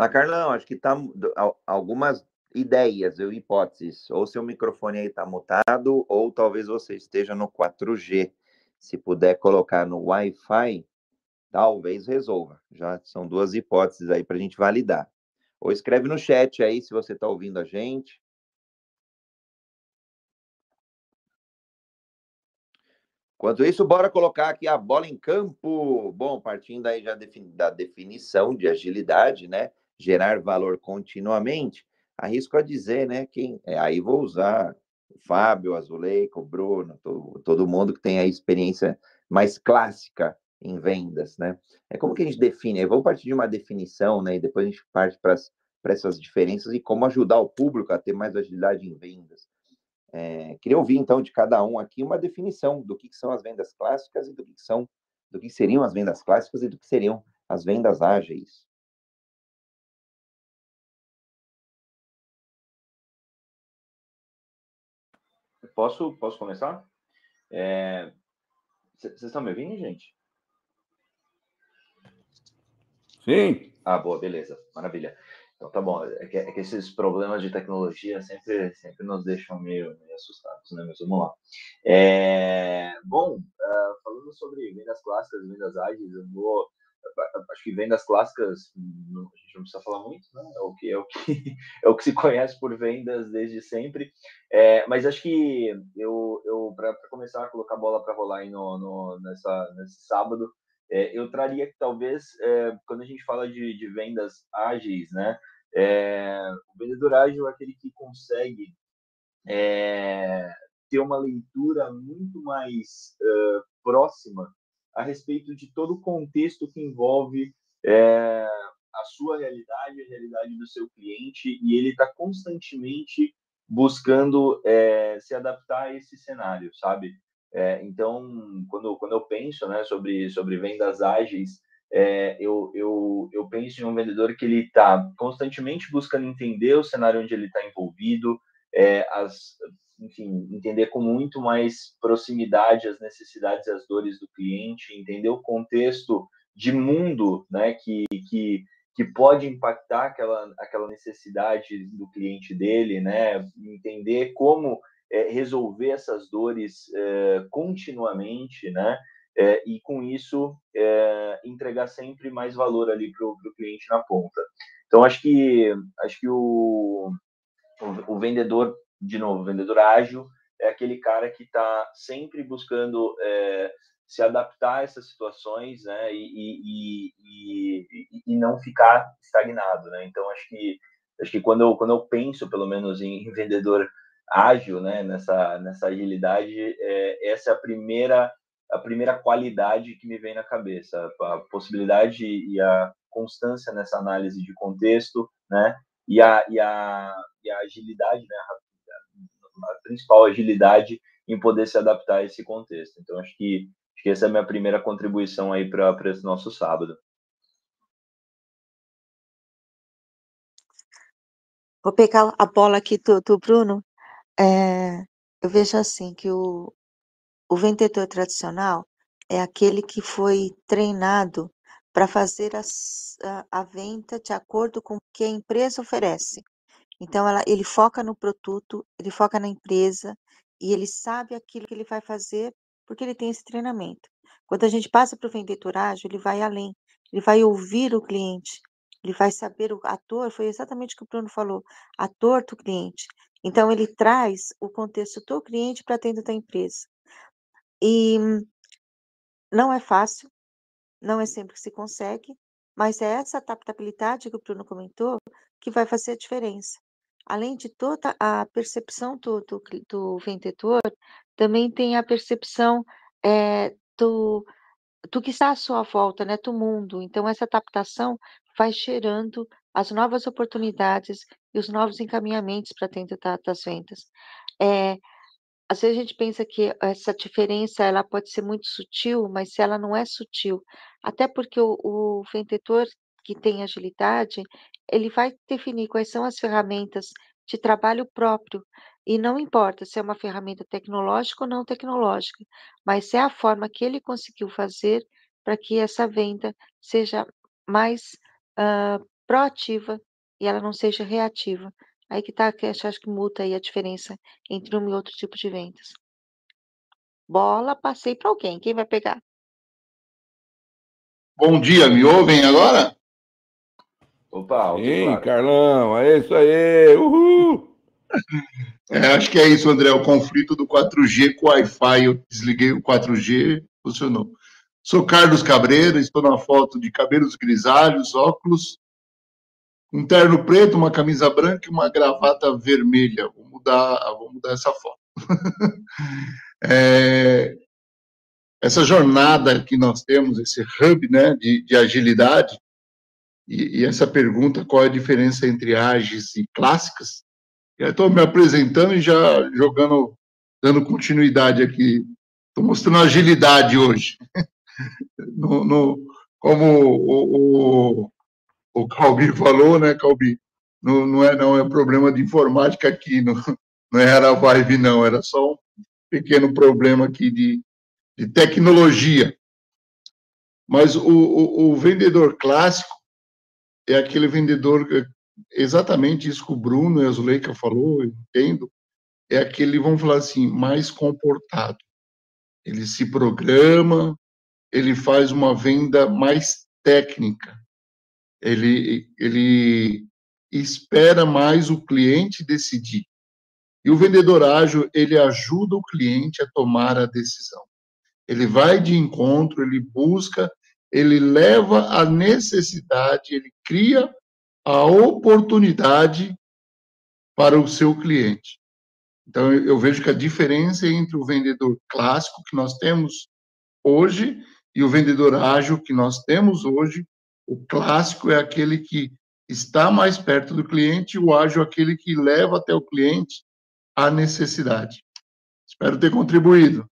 Ah, Carlão, acho que tá algumas ideias, ou hipóteses. Ou seu microfone aí está mutado, ou talvez você esteja no 4G. Se puder colocar no Wi-Fi, talvez resolva. Já são duas hipóteses aí para a gente validar. Ou escreve no chat aí se você está ouvindo a gente. Enquanto isso, bora colocar aqui a bola em campo. Bom, partindo aí já da definição de agilidade, né? Gerar valor continuamente. Arrisco a dizer, né? Quem, é, aí vou usar o Fábio, Azuleico, o Bruno, todo, todo mundo que tem a experiência mais clássica em vendas, né? É como que a gente define? Eu vou partir de uma definição, né? E depois a gente parte para essas diferenças e como ajudar o público a ter mais agilidade em vendas. É, queria ouvir então de cada um aqui uma definição do que, que são as vendas clássicas e do que, que são, do que seriam as vendas clássicas e do que seriam as vendas ágeis. Posso, posso começar? Vocês é... estão me ouvindo, gente? Sim. Ah, boa, beleza, maravilha. Então tá bom, é que, é que, esses problemas de tecnologia sempre, sempre nos deixam meio, meio assustados, né? Mas vamos lá. É, bom, uh, falando sobre vendas clássicas vendas ágeis, eu vou. Acho que vendas clássicas, não, a gente não precisa falar muito, né? É o que, é o que, é o que se conhece por vendas desde sempre. É, mas acho que eu, eu para começar a colocar a bola para rolar aí no, no, nessa, nesse sábado, é, eu traria que talvez, é, quando a gente fala de, de vendas ágeis, né, é, o vendedor ágil é aquele que consegue é, ter uma leitura muito mais uh, próxima a respeito de todo o contexto que envolve é, a sua realidade, a realidade do seu cliente, e ele está constantemente buscando é, se adaptar a esse cenário, sabe? É, então, quando, quando eu penso né, sobre, sobre vendas ágeis, é, eu, eu, eu penso em um vendedor que ele está constantemente buscando entender o cenário onde ele está envolvido, é, as, enfim, entender com muito mais proximidade as necessidades e as dores do cliente, entender o contexto de mundo né, que, que, que pode impactar aquela, aquela necessidade do cliente dele, né, entender como é, resolver essas dores é, continuamente, né? É, e com isso entregar sempre mais valor ali para o cliente na ponta. Então acho que acho que o, o, o vendedor de novo, vendedor ágil é aquele cara que está sempre buscando é, se adaptar a essas situações, né? E, e, e, e, não ficar estagnado, né? Então acho que acho que quando eu quando eu penso pelo menos em vendedor ágil, né, nessa, nessa agilidade, é, essa é a primeira, a primeira qualidade que me vem na cabeça, a possibilidade e a constância nessa análise de contexto, né, e a, e a, e a agilidade, né, a, a principal agilidade em poder se adaptar a esse contexto. Então, acho que, acho que essa é a minha primeira contribuição aí para esse nosso sábado. Vou pegar a bola aqui do, do Bruno é, eu vejo assim que o, o vendedor tradicional é aquele que foi treinado para fazer a, a, venda de acordo com o que a empresa oferece. Então, ela, ele foca no produto, ele foca na empresa e ele sabe aquilo que ele vai fazer porque ele tem esse treinamento. Quando a gente passa para o vendedor ágil, ele vai além, ele vai ouvir o cliente, ele vai saber o ator, foi exatamente o que o Bruno falou, ator do cliente. Então, ele traz o contexto do cliente para dentro da empresa. E não é fácil, não é sempre que se consegue, mas é essa adaptabilidade que o Bruno comentou que vai fazer a diferença. Além de toda a percepção do, do, do vendedor, também tem a percepção é, do, do que está à sua volta, né, do mundo. Então, essa adaptação vai gerando as novas oportunidades e os novos encaminhamentos para dentro da, das vendas. É, às vezes a gente pensa que essa diferença ela pode ser muito sutil, mas se ela não é sutil, até porque o, o vendedor que tem agilidade, ele vai definir quais são as ferramentas de trabalho próprio, e não importa se é uma ferramenta tecnológica ou não tecnológica, mas é a forma que ele conseguiu fazer para que essa venda seja mais uh, proativa e ela não seja reativa. Aí que tá, que acho que multa aí a diferença entre um e outro tipo de vendas. Bola, passei para alguém. Quem vai pegar? Bom dia, me ouvem agora? Opa, Sim, claro. Carlão, é isso aí, uhul! É, acho que é isso, André, o conflito do 4G com o Wi-Fi. Eu desliguei o 4G, funcionou. Sou Carlos Cabreira, estou na foto de cabelos grisalhos, óculos, um terno preto, uma camisa branca e uma gravata vermelha. Vou mudar, vou mudar essa foto. é, essa jornada que nós temos, esse hub né, de, de agilidade, e, e, essa pergunta, qual é a diferença entre ágeis e clássicas, eu estou me apresentando e já jogando, dando continuidade aqui. Estou mostrando agilidade hoje. no, no, como o, o, o Calbi falou, né, Calbi? Não, não, é, não é problema de informática aqui, não, não era vibe, não, era só um pequeno problema aqui de, de tecnologia. Mas o, o, o vendedor clássico é aquele vendedor exatamente isso que o Bruno e a Zuleika falou, eu entendo, é aquele, vamos falar assim, mais comportado. Ele se programa, ele faz uma venda mais técnica. Ele, ele espera mais o cliente decidir. E o vendedor ágil, ele ajuda o cliente a tomar a decisão. Ele vai de encontro, ele busca, ele leva a necessidade, ele cria a oportunidade para o seu cliente. Então, eu vejo que a diferença entre o vendedor clássico que nós temos hoje e o vendedor ágil que nós temos hoje, o clássico é aquele que está mais perto do cliente, o ágil é aquele que leva até o cliente a necessidade. Espero ter contribuído.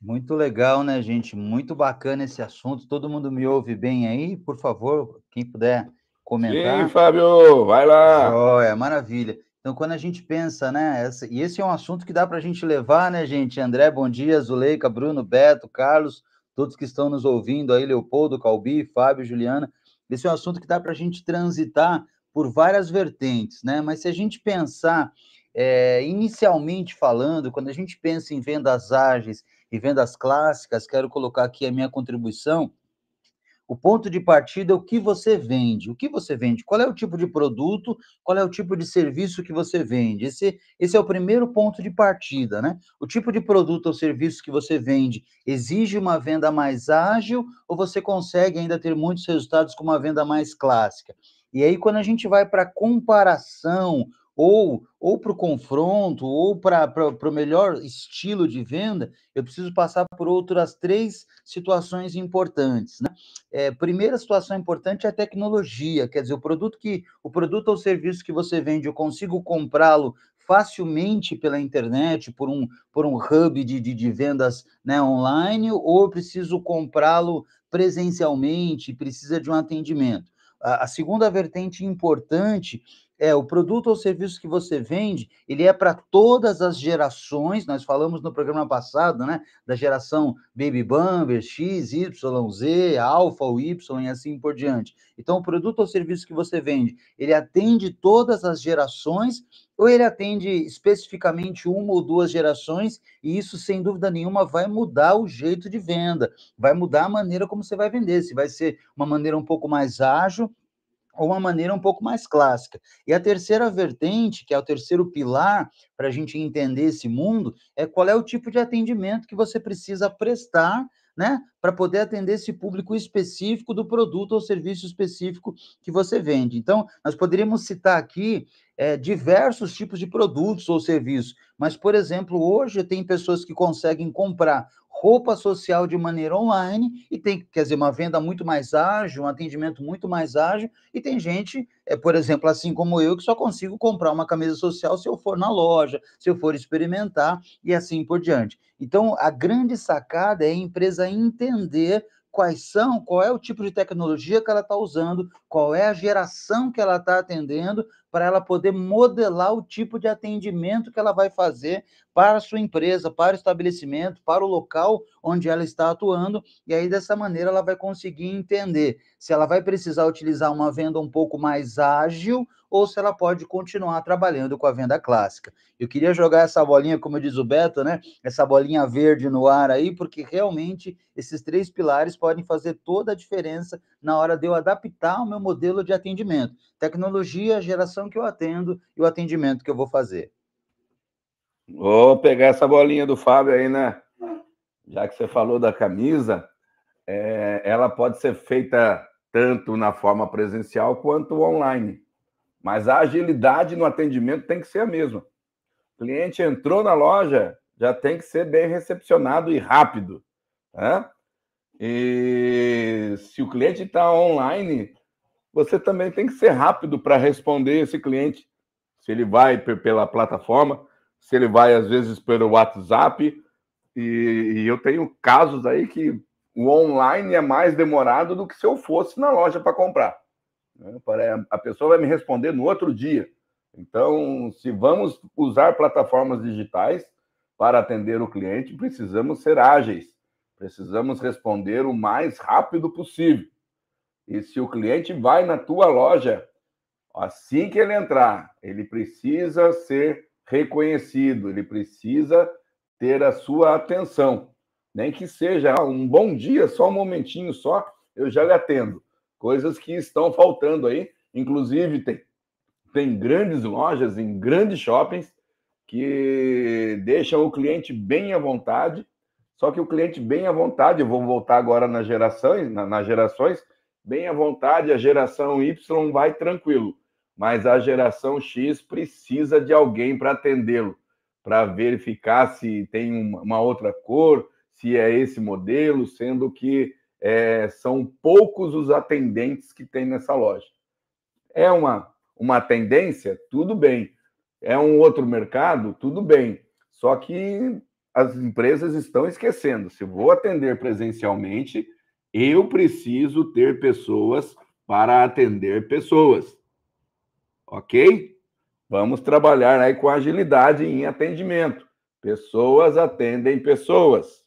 Muito legal, né, gente? Muito bacana esse assunto. Todo mundo me ouve bem aí? Por favor, quem puder comentar. Sim, Fábio, vai lá. Oh, é maravilha. Então, quando a gente pensa, né, essa, e esse é um assunto que dá para a gente levar, né, gente? André, bom dia, Zuleika, Bruno, Beto, Carlos, todos que estão nos ouvindo aí, Leopoldo, Calbi, Fábio, Juliana. Esse é um assunto que dá para a gente transitar por várias vertentes, né? Mas se a gente pensar, é, inicialmente falando, quando a gente pensa em vendas ágeis e vendas clássicas, quero colocar aqui a minha contribuição. O ponto de partida é o que você vende. O que você vende? Qual é o tipo de produto? Qual é o tipo de serviço que você vende? Esse, esse é o primeiro ponto de partida, né? O tipo de produto ou serviço que você vende exige uma venda mais ágil ou você consegue ainda ter muitos resultados com uma venda mais clássica? E aí, quando a gente vai para comparação ou, ou para o confronto, ou para o melhor estilo de venda, eu preciso passar por outras três situações importantes. Né? É, primeira situação importante é a tecnologia, quer dizer, o produto que o produto ou serviço que você vende, eu consigo comprá-lo facilmente pela internet, por um, por um hub de, de, de vendas né, online, ou eu preciso comprá-lo presencialmente, precisa de um atendimento. A, a segunda vertente importante é o produto ou serviço que você vende, ele é para todas as gerações. Nós falamos no programa passado, né, da geração Baby Bumper, X, Y, Z, Alpha Y e assim por diante. Então, o produto ou serviço que você vende, ele atende todas as gerações ou ele atende especificamente uma ou duas gerações, e isso, sem dúvida nenhuma, vai mudar o jeito de venda, vai mudar a maneira como você vai vender, se vai ser uma maneira um pouco mais ágil, ou uma maneira um pouco mais clássica. E a terceira vertente, que é o terceiro pilar para a gente entender esse mundo, é qual é o tipo de atendimento que você precisa prestar, né, para poder atender esse público específico do produto ou serviço específico que você vende. Então, nós poderíamos citar aqui é, diversos tipos de produtos ou serviços, mas, por exemplo, hoje tem pessoas que conseguem comprar roupa social de maneira online e tem, quer dizer, uma venda muito mais ágil, um atendimento muito mais ágil, e tem gente, é, por exemplo, assim como eu, que só consigo comprar uma camisa social se eu for na loja, se eu for experimentar e assim por diante. Então, a grande sacada é a empresa entender quais são, qual é o tipo de tecnologia que ela está usando, qual é a geração que ela está atendendo, para ela poder modelar o tipo de atendimento que ela vai fazer para a sua empresa, para o estabelecimento, para o local onde ela está atuando, e aí dessa maneira ela vai conseguir entender se ela vai precisar utilizar uma venda um pouco mais ágil ou se ela pode continuar trabalhando com a venda clássica. Eu queria jogar essa bolinha, como diz o Beto, né? Essa bolinha verde no ar aí, porque realmente esses três pilares podem fazer toda a diferença na hora de eu adaptar o meu modelo de atendimento. Tecnologia, geração que eu atendo e o atendimento que eu vou fazer. Vou pegar essa bolinha do Fábio aí, né? Já que você falou da camisa, é, ela pode ser feita tanto na forma presencial quanto online. Mas a agilidade no atendimento tem que ser a mesma. O cliente entrou na loja, já tem que ser bem recepcionado e rápido. Né? E se o cliente está online, você também tem que ser rápido para responder esse cliente. Se ele vai pela plataforma, se ele vai, às vezes, pelo WhatsApp. E, e eu tenho casos aí que o online é mais demorado do que se eu fosse na loja para comprar. Né? A pessoa vai me responder no outro dia. Então, se vamos usar plataformas digitais para atender o cliente, precisamos ser ágeis, precisamos responder o mais rápido possível. E se o cliente vai na tua loja, assim que ele entrar, ele precisa ser reconhecido, ele precisa ter a sua atenção. Nem que seja um bom dia, só um momentinho só, eu já lhe atendo coisas que estão faltando aí. Inclusive, tem, tem grandes lojas em grandes shoppings que deixam o cliente bem à vontade. Só que o cliente bem à vontade, eu vou voltar agora nas gerações, nas gerações, bem à vontade, a geração Y vai tranquilo, mas a geração X precisa de alguém para atendê-lo, para verificar se tem uma outra cor, se é esse modelo, sendo que é, são poucos os atendentes que tem nessa loja. É uma, uma tendência? Tudo bem. É um outro mercado? Tudo bem. Só que as empresas estão esquecendo. Se vou atender presencialmente, eu preciso ter pessoas para atender pessoas. Ok? Vamos trabalhar aí com agilidade em atendimento. Pessoas atendem pessoas.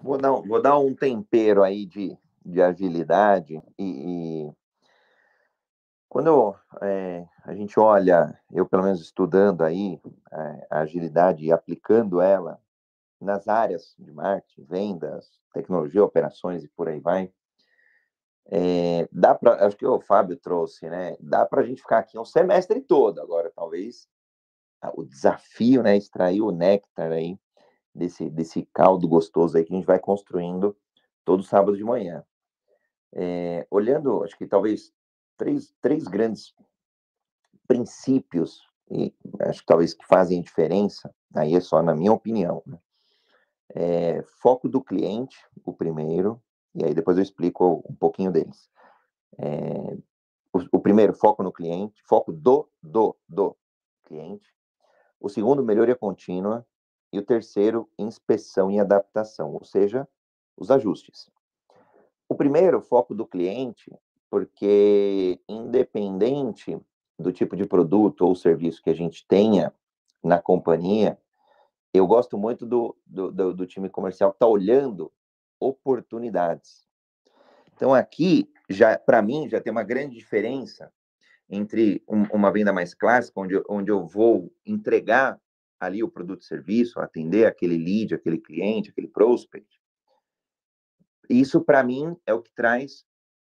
Vou dar, vou dar um tempero aí de, de agilidade e, e quando é, a gente olha, eu pelo menos estudando aí é, a agilidade e aplicando ela nas áreas de marketing, vendas, tecnologia, operações e por aí vai, é, dá para, acho que o Fábio trouxe, né? Dá para a gente ficar aqui um semestre todo agora, talvez o desafio, né? Extrair o néctar aí desse, desse caldo gostoso aí que a gente vai construindo todo sábado de manhã. É, olhando, acho que talvez três, três grandes princípios, e acho que talvez que fazem diferença, aí é só na minha opinião. Né? É, foco do cliente, o primeiro, e aí depois eu explico um pouquinho deles. É, o, o, primeiro, foco no cliente, foco do, do, do cliente. O segundo, melhoria contínua. E o terceiro, inspeção e adaptação, ou seja, os ajustes. O primeiro, foco do cliente, porque independente do tipo de produto ou serviço que a gente tenha na companhia, eu gosto muito do, do, do, do time comercial que está olhando oportunidades. Então, aqui, já para mim, já tem uma grande diferença entre um, uma venda mais clássica, onde, onde eu vou entregar ali o produto e serviço, atender aquele lead, aquele cliente, aquele prospect. Isso, para mim, é o que traz,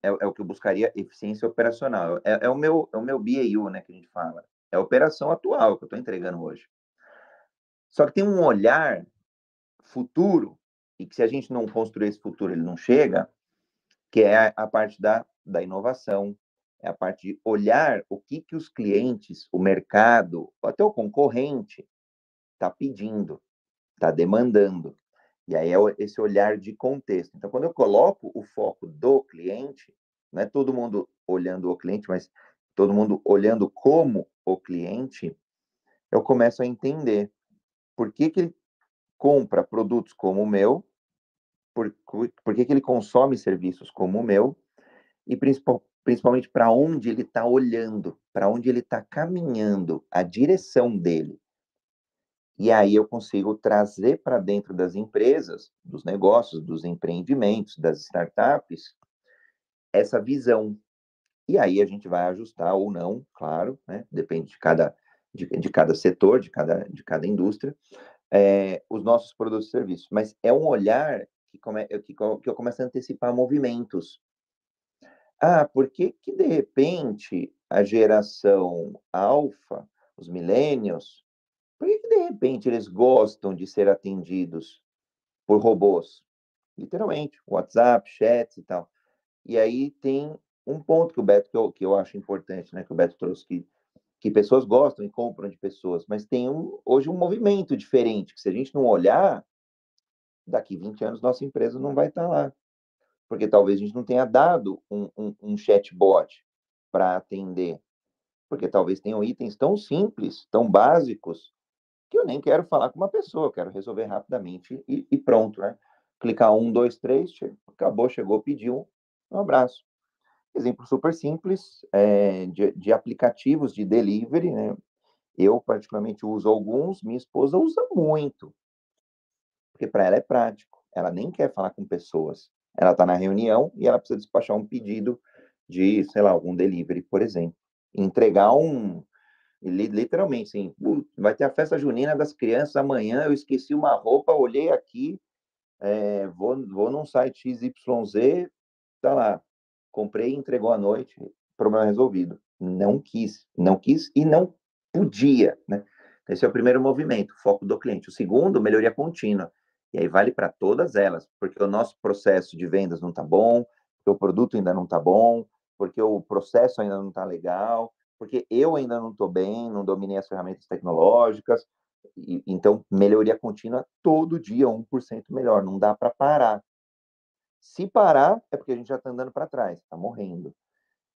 é, é, o que eu buscaria eficiência operacional. É, é, o meu, é o meu BAU, né, que a gente fala. É a operação atual que eu estou entregando hoje. Só que tem um olhar futuro, e que se a gente não construir esse futuro, ele não chega, que é a, parte da, da inovação, é a parte de olhar o que, que os clientes, o mercado, até o concorrente, está pedindo, está demandando. E aí é esse olhar de contexto. Então, quando eu coloco o foco do cliente, não é todo mundo olhando o cliente, mas todo mundo olhando como o cliente, eu começo a entender por que, que ele compra produtos como o meu, por, por que, que ele consome serviços como o meu, e principal, principalmente para onde ele está olhando, para onde ele está caminhando, a direção dele. E aí eu consigo trazer para dentro das empresas, dos negócios, dos empreendimentos, das startups, essa visão. E aí a gente vai ajustar ou não, claro, né? depende de cada, de, de cada setor, de cada, de cada indústria, é, os nossos produtos e serviços. Mas é um olhar que, come, que, que eu começo a antecipar movimentos. Ah, por que, que de repente a geração alfa, os millennials, por que, que de repente eles gostam de ser atendidos por robôs? Literalmente, WhatsApp, chats e tal. E aí tem um ponto que o Beto, que eu, que eu acho importante, né, que o Beto trouxe, que, que pessoas gostam e compram de pessoas, mas tem um, hoje um movimento diferente, que se a gente não olhar, daqui 20 anos nossa empresa não vai estar lá. Porque talvez a gente não tenha dado um, um, um chatbot para atender. Porque talvez tenham itens tão simples, tão básicos, que eu nem quero falar com uma pessoa, eu quero resolver rapidamente e, e pronto, né? Clicar um, dois, três, acabou, chegou, pediu, um abraço. Exemplo super simples é, de, de, aplicativos de delivery, né? Eu, particularmente, uso alguns, minha esposa usa muito, porque para ela é prático. Ela nem quer falar com pessoas. Ela está na reunião e ela precisa despachar um pedido de, sei lá, algum delivery, por exemplo. Entregar um. Literalmente, sim. Vai ter a festa junina das crianças amanhã. Eu esqueci uma roupa, olhei aqui, é, vou, vou num site XYZ, tá lá. Comprei, entregou à noite, problema resolvido. Não quis, não quis e não podia, né? Esse é o primeiro movimento, foco do cliente. O segundo, melhoria contínua. E aí vale para todas elas, porque o nosso processo de vendas não está bom, porque o produto ainda não está bom, porque o processo ainda não está legal, porque eu ainda não estou bem, não dominei as ferramentas tecnológicas. E, então, melhoria contínua todo dia, 1% melhor, não dá para parar. Se parar, é porque a gente já está andando para trás, está morrendo,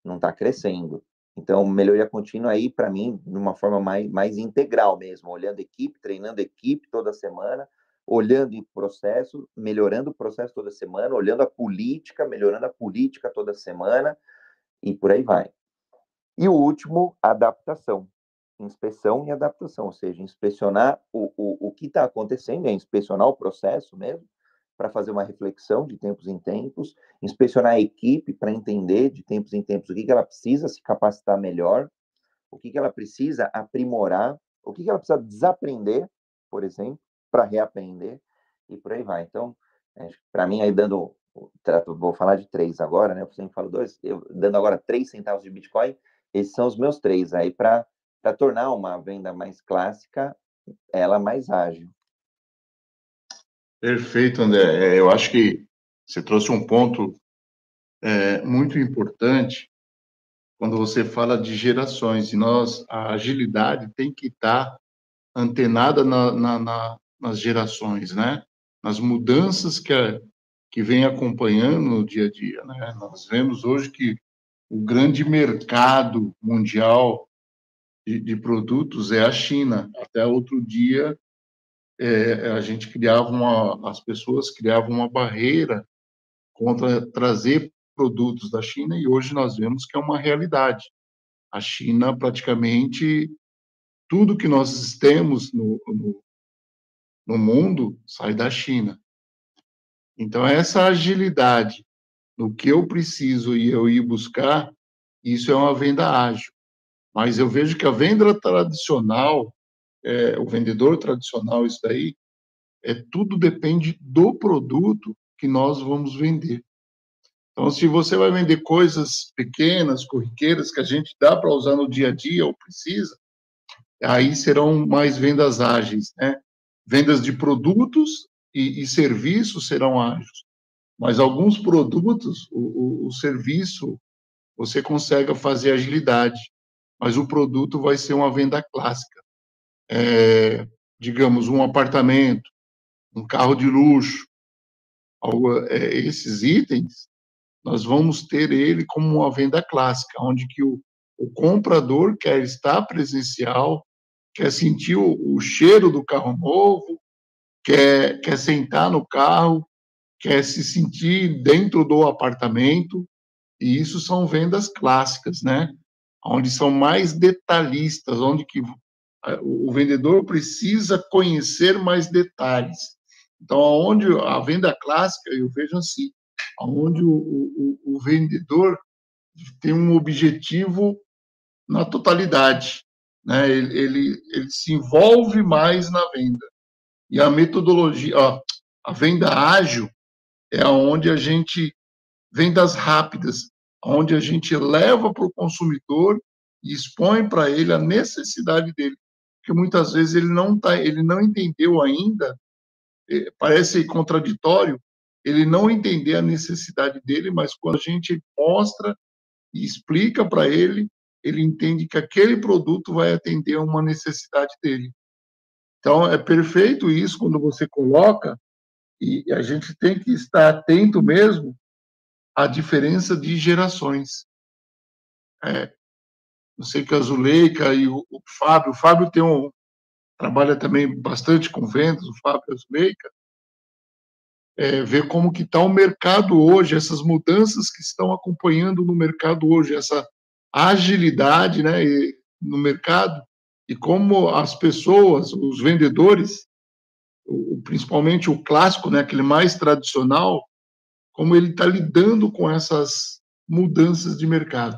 não está crescendo. Então, melhoria contínua aí, para mim, de uma forma mais, mais integral mesmo, olhando equipe, treinando equipe toda semana, olhando o processo, melhorando o processo toda semana, olhando a política, melhorando a política toda semana, e por aí vai. E o último, adaptação. Inspeção e adaptação, ou seja, inspecionar o, o, o que está acontecendo, é inspecionar o processo mesmo, para fazer uma reflexão de tempos em tempos, inspecionar a equipe para entender de tempos em tempos o que, que ela precisa se capacitar melhor, o que, que ela precisa aprimorar, o que, que ela precisa desaprender, por exemplo, para reaprender, e por aí vai. Então, para mim, aí dando, vou falar de três agora, né? Eu sempre falo dois, eu dando agora três centavos de Bitcoin, esses são os meus três aí para tornar uma venda mais clássica, ela mais ágil. Perfeito, André. É, eu acho que você trouxe um ponto é, muito importante quando você fala de gerações. E nós, a agilidade tem que estar antenada na, na, na, nas gerações, né? Nas mudanças que, a, que vem acompanhando no dia a dia, né? Nós vemos hoje que o grande mercado mundial de, de produtos é a China. Até outro dia é, a gente criava uma, as pessoas criavam uma barreira contra trazer produtos da China e hoje nós vemos que é uma realidade. A China praticamente tudo que nós temos no, no, no mundo sai da China. Então essa agilidade no que eu preciso e eu ir buscar, isso é uma venda ágil. Mas eu vejo que a venda tradicional é, o vendedor tradicional, isso daí, é, tudo depende do produto que nós vamos vender. Então, se você vai vender coisas pequenas, corriqueiras, que a gente dá para usar no dia a dia ou precisa, aí serão mais vendas ágeis, né? Vendas de produtos e, e serviços serão ágeis. Mas alguns produtos, o, o, o serviço, você consegue fazer agilidade, mas o produto vai ser uma venda clássica é, digamos, um apartamento, um carro de luxo, é, esses itens, nós vamos ter ele como uma venda clássica, onde que o, o comprador quer estar presencial, quer sentir o, o, cheiro do carro novo, quer, quer sentar no carro, quer se sentir dentro do apartamento, E isso são vendas clássicas, né? Onde são mais detalhistas, onde que o vendedor precisa conhecer mais detalhes. Então, onde a venda clássica, eu vejo assim, onde o, o, o vendedor tem um objetivo na totalidade, né? Ele, ele, ele, se envolve mais na venda. E a metodologia, ó, a venda ágil é onde a gente vendas rápidas, onde a gente leva para o consumidor e expõe para ele a necessidade dele, porque muitas vezes ele não tá, ele não entendeu ainda, eh, parece contraditório, ele não entender a necessidade dele, mas quando a gente mostra e explica para ele, ele entende que aquele produto vai atender a uma necessidade dele. Então, é perfeito isso quando você coloca, e a gente tem que estar atento mesmo à diferença de gerações. É, sei que a Zuleika e o, o Fábio, o Fábio tem um, trabalha também bastante com vendas, o Fábio e a Zuleika, é, ver como que está o mercado hoje, essas mudanças que estão acompanhando no mercado hoje, essa agilidade né, no mercado, e como as pessoas, os vendedores, principalmente o clássico, né, aquele mais tradicional, como ele está lidando com essas mudanças de mercado.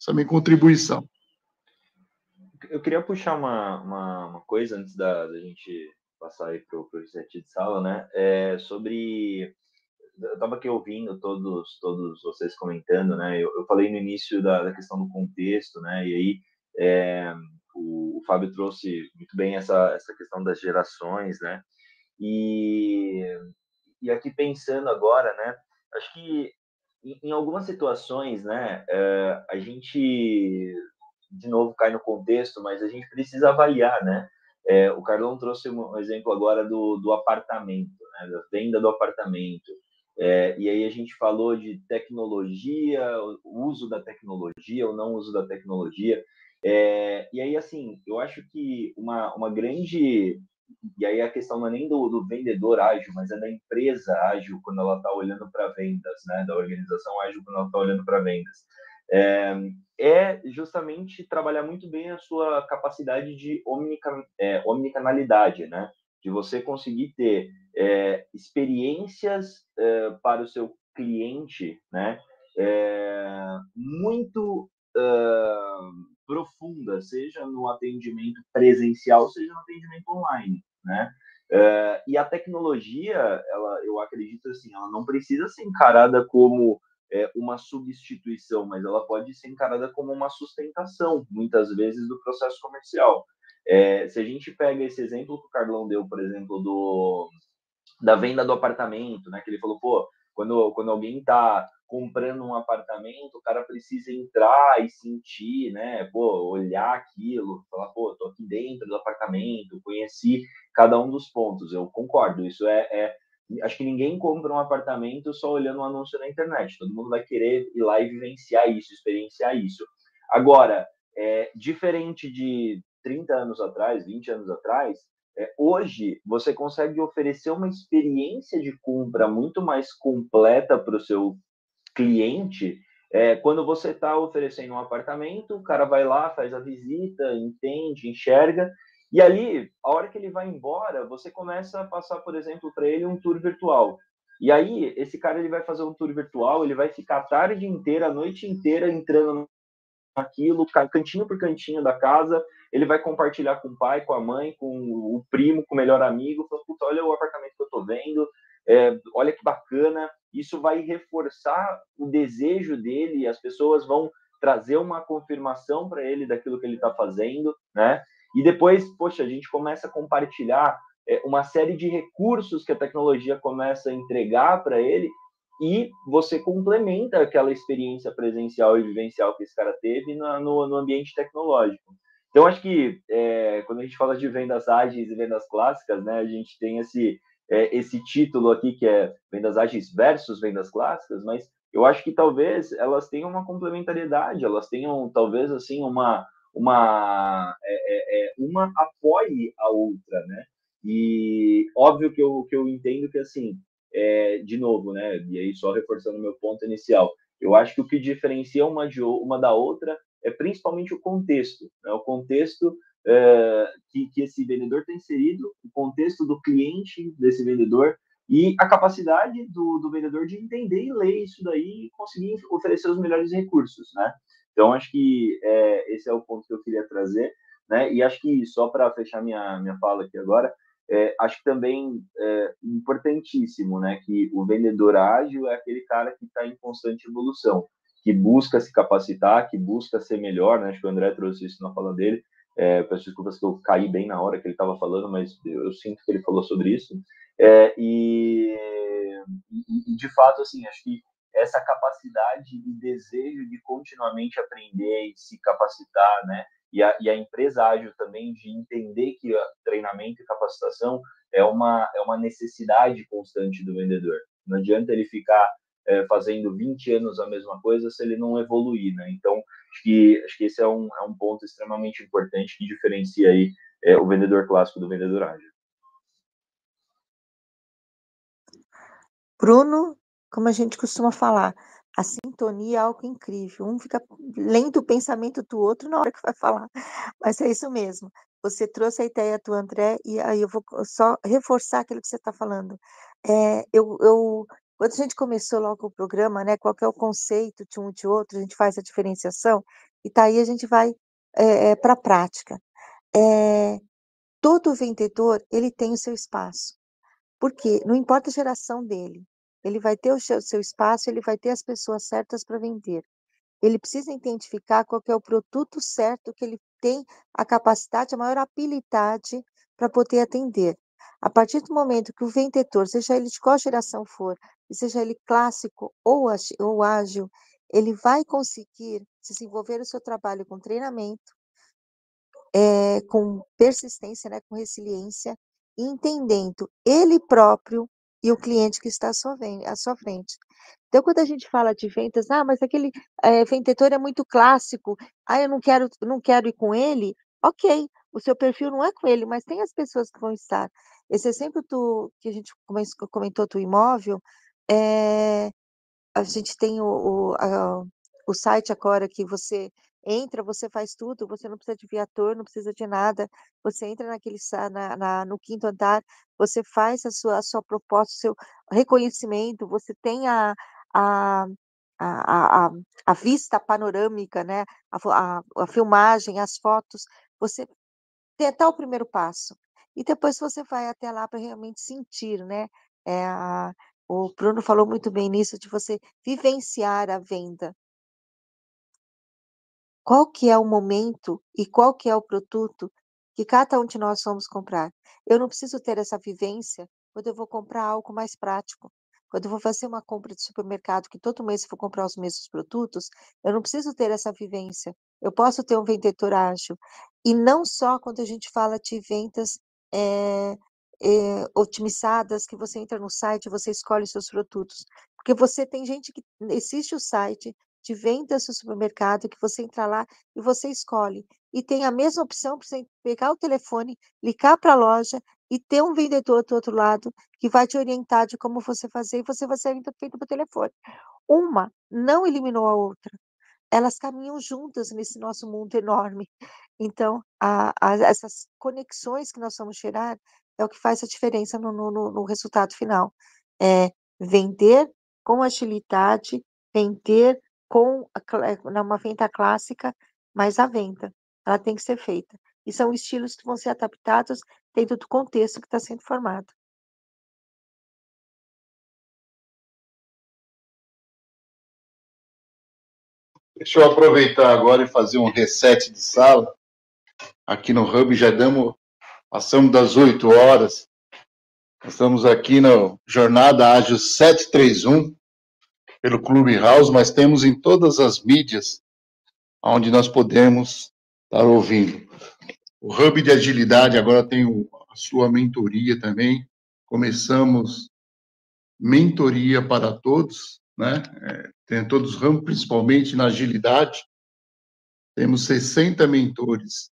Essa é a minha contribuição. Eu queria puxar uma, uma, uma coisa antes da, da gente passar aí para o reset de sala, né? É sobre. Eu estava aqui ouvindo todos, todos vocês comentando, né? Eu, eu falei no início da, da, questão do contexto, né? E aí é, o, o, Fábio trouxe muito bem essa, essa questão das gerações, né? E, e aqui pensando agora, né? Acho que em, em algumas situações, né? É, a gente de novo cai no contexto, mas a gente precisa avaliar, né? É, o Carlão trouxe um exemplo agora do, do apartamento, né, da venda do apartamento. É, e aí a gente falou de tecnologia, uso da tecnologia ou não uso da tecnologia. É, e aí, assim, eu acho que uma, uma grande. E aí a questão não é nem do, do vendedor ágil, mas é da empresa ágil quando ela está olhando para vendas, né? Da organização ágil quando ela está olhando para vendas é, é, justamente trabalhar muito bem a sua capacidade de é, omnicanalidade, né? De você conseguir ter é, experiências é, para o seu cliente, né? É, muito profunda, seja no atendimento presencial, seja no atendimento online, né? Uh, e a tecnologia, ela, eu acredito assim, ela não precisa ser encarada como é, uma substituição, mas ela pode ser encarada como uma sustentação, muitas vezes, do processo comercial. É, se a gente pega esse exemplo que o Carlão deu, por exemplo, do, da venda do apartamento, né, que ele falou, pô, quando, quando alguém está comprando um apartamento, o cara precisa entrar e sentir, né, pô, olhar aquilo, falar, pô, tô aqui dentro do apartamento, conheci cada um dos pontos. Eu concordo, isso é, é acho que ninguém compra um apartamento só olhando um anúncio na internet. Todo mundo vai querer ir lá e vivenciar isso, experienciar isso. Agora, é, diferente de 30 anos atrás, 20 anos atrás, hoje você consegue oferecer uma experiência de compra muito mais completa para o seu cliente. É, quando você está oferecendo um apartamento, o cara vai lá, faz a visita, entende, enxerga, e ali, a hora que ele vai embora, você começa a passar, por exemplo, para ele um tour virtual. E aí, esse cara ele vai fazer um tour virtual, ele vai ficar a tarde inteira, a noite inteira entrando naquilo, cantinho por cantinho da casa, ele vai compartilhar com o pai, com a mãe, com o primo, com o melhor amigo, falando, puta, olha o apartamento que eu tô vendo, é, olha que bacana, isso vai reforçar o desejo dele, as pessoas vão trazer uma confirmação para ele daquilo que ele está fazendo, né? E depois, poxa, a gente começa a compartilhar é, uma série de recursos que a tecnologia começa a entregar para ele e você complementa aquela experiência presencial e vivencial que esse cara teve na, no, no, ambiente tecnológico. Então, acho que é, quando a gente fala de vendas ágeis e vendas clássicas, né, a gente tem esse, é, esse título aqui que é vendas ágeis versus vendas clássicas, mas eu acho que talvez elas tenham uma complementariedade, elas tenham talvez assim uma, uma, é, é, é, uma apoie a outra, né? E óbvio que eu, que eu entendo que assim é, de novo, né? E aí só reforçando meu ponto inicial, eu acho que o que diferencia uma de uma da outra é principalmente o contexto, né? o contexto é, que, que esse vendedor tem inserido, o contexto do cliente desse vendedor e a capacidade do, do vendedor de entender e ler isso daí e conseguir oferecer os melhores recursos, né? Então, acho que é, esse é o ponto que eu queria trazer, né? E acho que, só para fechar minha, minha fala aqui agora, é, acho que também é importantíssimo, né? Que o vendedor ágil é aquele cara que está em constante evolução, que busca se capacitar, que busca ser melhor, né? Acho que o André trouxe isso na fala dele. É, peço desculpas que eu caí bem na hora que ele estava falando, mas eu, eu, sinto que ele falou sobre isso. É, e, e, e, de fato, assim, acho que essa capacidade e desejo de continuamente aprender e se capacitar, né? E a, e a empresa ágil também de entender que treinamento e capacitação é uma, é uma necessidade constante do vendedor. Não adianta ele ficar é, fazendo 20 anos a mesma coisa se ele não evoluir, né? Então, acho que, acho que esse é um, é um ponto extremamente importante que diferencia aí é, o vendedor clássico do vendedor ágil. Bruno, como a gente costuma falar, a sintonia é algo incrível. Um fica lendo o pensamento do outro na hora que vai falar. Mas é isso mesmo. Você trouxe a ideia do André, e aí eu vou só reforçar aquilo que você está falando. É, eu, eu, quando a gente começou logo o programa, né, qual é o conceito de um de outro, a gente faz a diferenciação, e tá aí a gente vai é, é, para a prática. É, todo vendedor, ele tem o seu espaço. Porque não importa a geração dele, ele vai ter o seu, espaço, ele vai ter as pessoas certas para vender. Ele precisa identificar qual é o produto certo que ele tem a capacidade, a maior habilidade para poder atender. A partir do momento que o vendedor, seja ele de qual geração for, seja ele clássico ou, ou ágil, ele vai conseguir desenvolver o seu trabalho com treinamento, é, com persistência, né, com resiliência, entendendo ele próprio e o cliente que está à sua, à sua frente. Então, quando a gente fala de vendas, ah, mas aquele é, vendedor é muito clássico, ah, eu não quero, não quero ir com ele, ok, o seu perfil não é com ele, mas tem as pessoas que vão estar. Esse exemplo do, que a gente comentou do imóvel, é, a gente tem o, o, a, o site agora que você entra, você faz tudo, você não precisa de viator, não precisa de nada, você entra naquele na, na, no quinto andar, você faz a sua, a sua proposta, o seu reconhecimento, você tem a, a, a, a, a vista panorâmica, né? A, a, a, filmagem, as fotos, você tem até o primeiro passo. E depois você vai até lá para realmente sentir, né? É, o Bruno falou muito bem nisso, de você vivenciar a venda qual que é o momento e qual que é o produto que cada um de nós vamos comprar. Eu não preciso ter essa vivência quando eu vou comprar algo mais prático. Quando eu vou fazer uma compra de supermercado, que todo mês eu vou comprar os mesmos produtos, eu não preciso ter essa vivência. Eu posso ter um vendedor ágil. E não só quando a gente fala de vendas é, é, otimizadas, que você entra no site, você escolhe seus produtos. Porque você tem gente que existe o site, de vendas do supermercado que você entra lá e você escolhe. E tem a mesma opção para você pegar o telefone, ligar para a loja e ter um vendedor do outro lado que vai te orientar de como você fazer e você vai ser feito por telefone. Uma não eliminou a outra. Elas caminham juntas nesse nosso mundo enorme. Então, a, a, essas conexões que nós vamos gerar é o que faz a diferença no, no, no resultado final. É vender com agilidade, vender com a, uma venda clássica, mas a venda, ela tem que ser feita. E são estilos que vão ser adaptados dentro do contexto que está sendo formado. Deixa eu aproveitar agora e fazer um reset de sala. Aqui no Hub já damos, passamos das 8 horas. Estamos aqui na Jornada Ágil 731, pelo Clubhouse, mas temos em todas as mídias onde nós podemos estar ouvindo. O Hub de Agilidade agora tem a sua mentoria também. Começamos mentoria para todos, né? É, tem todos os ramos, principalmente na agilidade. Temos 60 mentores.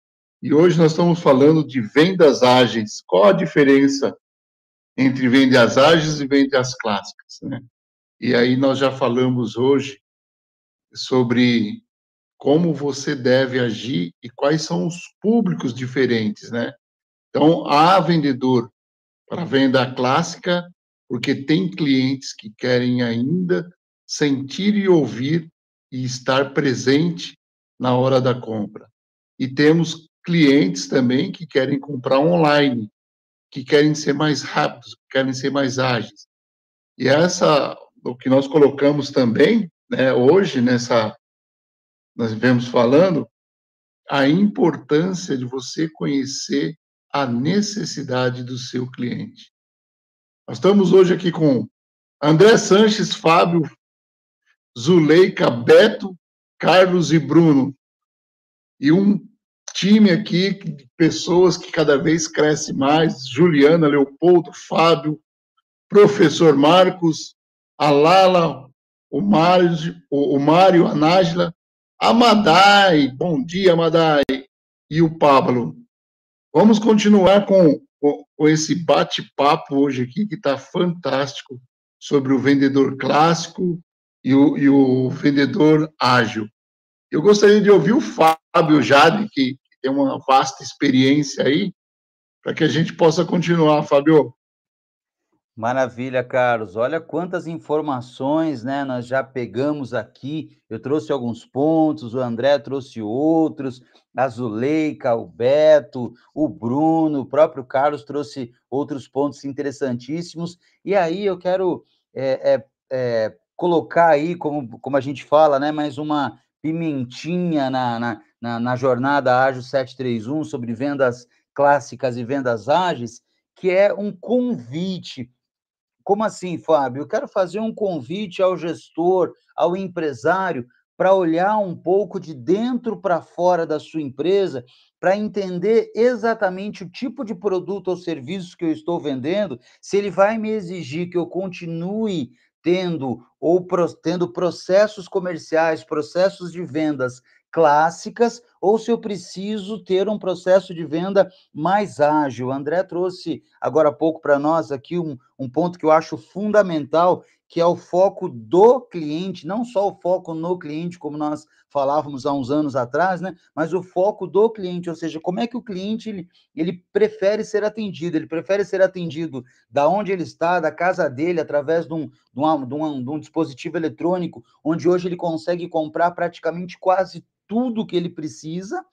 E hoje nós estamos falando de vendas ágeis. Qual a diferença entre vendas ágeis e vendas clássicas, né? E aí nós já falamos hoje sobre como você deve agir e quais são os públicos diferentes, né? Então, há vendedor para venda clássica, porque tem clientes que querem ainda sentir e ouvir e estar presente na hora da compra. E temos clientes também que querem comprar online, que querem ser mais rápidos, que querem ser mais ágeis. E essa, o que nós colocamos também, né, hoje nessa, nós vemos falando, a importância de você conhecer a necessidade do seu cliente. Nós estamos hoje aqui com André Sanches, Fábio, Zuleika, Beto, Carlos e Bruno. E um time aqui de pessoas que cada vez cresce mais, Juliana, Leopoldo, Fábio, professor Marcos, a Lala, o Mário, o Mário, a Nájila, a Madai, bom dia, Madai, e o Pablo. Vamos continuar com, com, esse bate-papo hoje aqui, que está fantástico, sobre o vendedor clássico e o, e o, vendedor ágil. Eu gostaria de ouvir o Fábio Jade, que tem uma vasta experiência aí, para que a gente possa continuar, Fábio. Maravilha, Carlos. Olha quantas informações, né? Nós já pegamos aqui. Eu trouxe alguns pontos, o André trouxe outros, a Zuleika, o Beto, o Bruno, o próprio Carlos trouxe outros pontos interessantíssimos. E aí eu quero é, é, é, colocar aí, como, como a gente fala, né? Mais uma pimentinha na, na, na, na jornada Ágil 731 sobre vendas clássicas e vendas ágeis, que é um convite como assim, Fábio? Eu quero fazer um convite ao gestor, ao empresário, para olhar um pouco de dentro para fora da sua empresa, para entender exatamente o tipo de produto ou serviço que eu estou vendendo, se ele vai me exigir que eu continue tendo ou tendo processos comerciais, processos de vendas clássicas ou se eu preciso ter um processo de venda mais ágil. O André trouxe agora há pouco para nós aqui um, um ponto que eu acho fundamental, que é o foco do cliente, não só o foco no cliente, como nós falávamos há uns anos atrás, né? Mas o foco do cliente, ou seja, como é que o cliente ele, ele prefere ser atendido? Ele prefere ser atendido da onde ele está, da casa dele, através de um, de, de, um, de um dispositivo eletrônico, onde hoje ele consegue comprar praticamente quase tudo que ele precisa,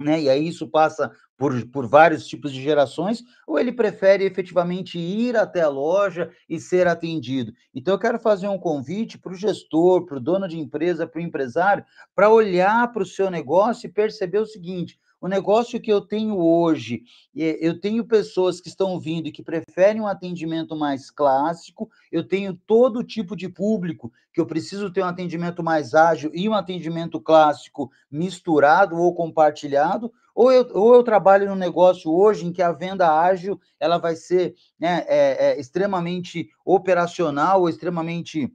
né? E aí isso passa por, por vários tipos de gerações, ou ele prefere efetivamente ir até a loja e ser atendido. Então, eu quero fazer um convite para o gestor, para o dono de empresa, para o empresário, para olhar para o seu negócio e perceber o seguinte: o negócio que eu tenho hoje, eu tenho pessoas que estão vindo e que preferem um atendimento mais clássico, eu tenho todo tipo de público que eu preciso ter um atendimento mais ágil e um atendimento clássico misturado ou compartilhado, ou eu, ou eu trabalho num negócio hoje em que a venda ágil ela vai ser né, é, é, extremamente operacional ou extremamente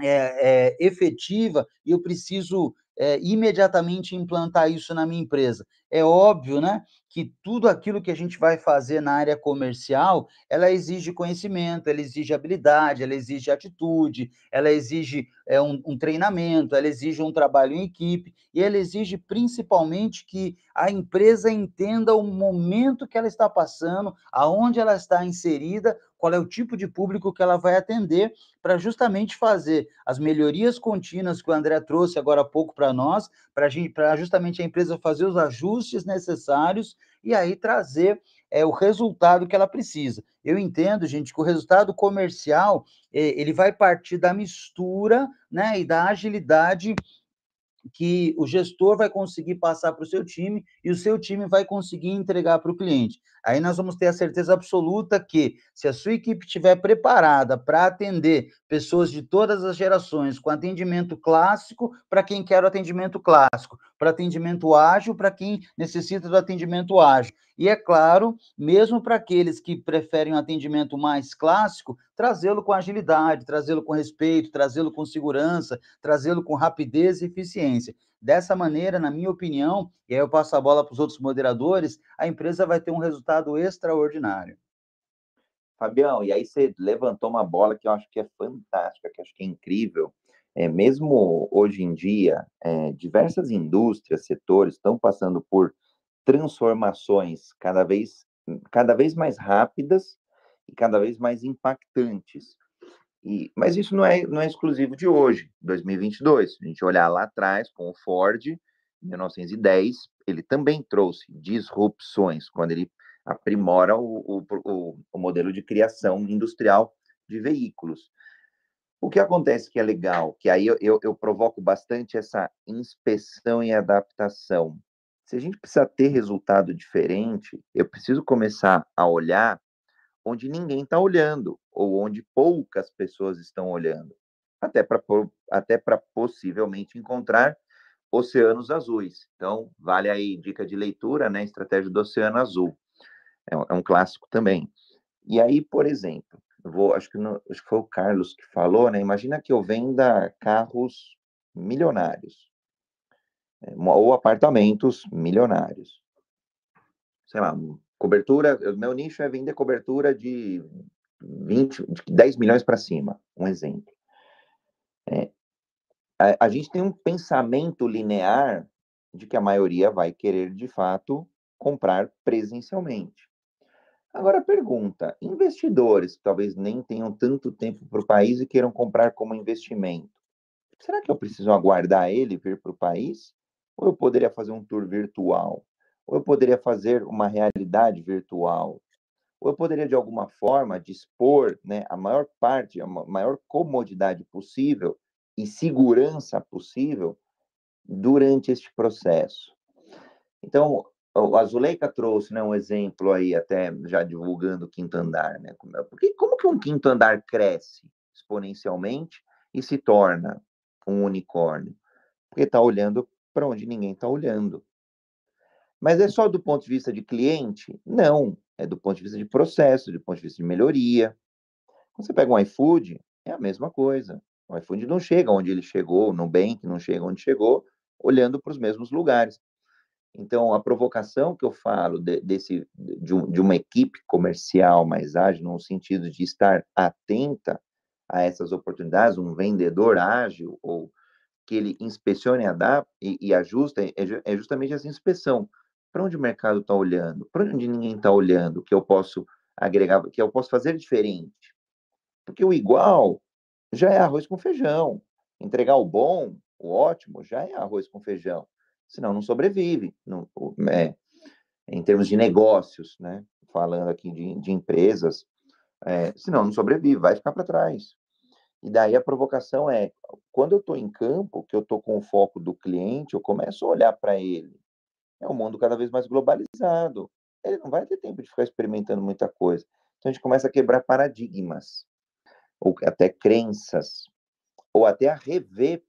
é, é efetiva e eu preciso é, imediatamente implantar isso na minha empresa. É óbvio, né, que tudo aquilo que a gente vai fazer na área comercial, ela exige conhecimento, ela exige habilidade, ela exige atitude, ela exige é, um, um treinamento, ela exige um trabalho em equipe e ela exige principalmente que a empresa entenda o momento que ela está passando, aonde ela está inserida, qual é o tipo de público que ela vai atender, para justamente fazer as melhorias contínuas que o André trouxe agora há pouco para nós, para justamente a empresa fazer os ajustes necessários e aí trazer é, o resultado que ela precisa. Eu entendo, gente, que o resultado comercial é, ele vai partir da mistura né, e da agilidade que o gestor vai conseguir passar para o seu time e o seu time vai conseguir entregar para o cliente. Aí nós vamos ter a certeza absoluta que, se a sua equipe estiver preparada para atender pessoas de todas as gerações, com atendimento clássico para quem quer o atendimento clássico, para atendimento ágil para quem necessita do atendimento ágil. E é claro, mesmo para aqueles que preferem um atendimento mais clássico, trazê-lo com agilidade, trazê-lo com respeito, trazê-lo com segurança, trazê-lo com rapidez e eficiência. Dessa maneira, na minha opinião, e aí eu passo a bola para os outros moderadores, a empresa vai ter um resultado extraordinário. Fabião, e aí você levantou uma bola que eu acho que é fantástica, que eu acho que é incrível. É, mesmo hoje em dia, é, diversas indústrias, setores estão passando por transformações cada vez, cada vez mais rápidas e cada vez mais impactantes. E, mas isso não é, não é exclusivo de hoje, 2022. Se a gente olhar lá atrás, com o Ford, em 1910, ele também trouxe disrupções, quando ele aprimora o, o, o, modelo de criação industrial de veículos. O que acontece que é legal, que aí eu, eu, eu provoco bastante essa inspeção e adaptação. Se a gente precisa ter resultado diferente, eu preciso começar a olhar onde ninguém está olhando, ou onde poucas pessoas estão olhando, até para até possivelmente encontrar oceanos azuis. Então, vale aí dica de leitura, né? Estratégia do Oceano Azul. É um, é um clássico também. E aí, por exemplo, vou, acho que, no, acho que foi o Carlos que falou, né? Imagina que eu venda carros milionários é, ou apartamentos milionários. Sei lá, cobertura, meu nicho é vender cobertura de 20, de 10 milhões para cima, um exemplo. É, a, a gente tem um pensamento linear de que a maioria vai querer, de fato, comprar presencialmente. Agora, pergunta: investidores que talvez nem tenham tanto tempo para o país e queiram comprar como investimento, será que eu preciso aguardar ele vir para o país? Ou eu poderia fazer um tour virtual? Ou eu poderia fazer uma realidade virtual? Ou eu poderia, de alguma forma, dispor né, a maior parte, a maior comodidade possível e segurança possível durante este processo? Então, o Azuleika trouxe né, um exemplo aí, até já divulgando o quinto andar. Né? Porque como que um quinto andar cresce exponencialmente e se torna um unicórnio? Porque está olhando para onde ninguém está olhando. Mas é só do ponto de vista de cliente? Não. É do ponto de vista de processo, do ponto de vista de melhoria. Quando você pega um iFood, é a mesma coisa. O iFood não chega onde ele chegou, no Nubank não chega onde chegou, olhando para os mesmos lugares. Então, a provocação que eu falo de, desse, de, um, de, uma equipe comercial mais ágil, no sentido de estar atenta a essas oportunidades, um vendedor ágil, ou que ele inspecione e, e ajusta, é, é, justamente essa inspeção. Para onde o mercado está olhando? Para onde ninguém está olhando? Que eu posso agregar, que eu posso fazer diferente? Porque o igual já é arroz com feijão. Entregar o bom, o ótimo, já é arroz com feijão senão não sobrevive. Não, é, em termos de negócios, né? Falando aqui de, de empresas, é, senão não sobrevive, vai ficar para trás. E daí a provocação é, quando eu estou em campo, que eu estou com o foco do cliente, eu começo a olhar para ele. É um mundo cada vez mais globalizado. Ele não vai ter tempo de ficar experimentando muita coisa. Então a gente começa a quebrar paradigmas, ou até crenças, ou até a rever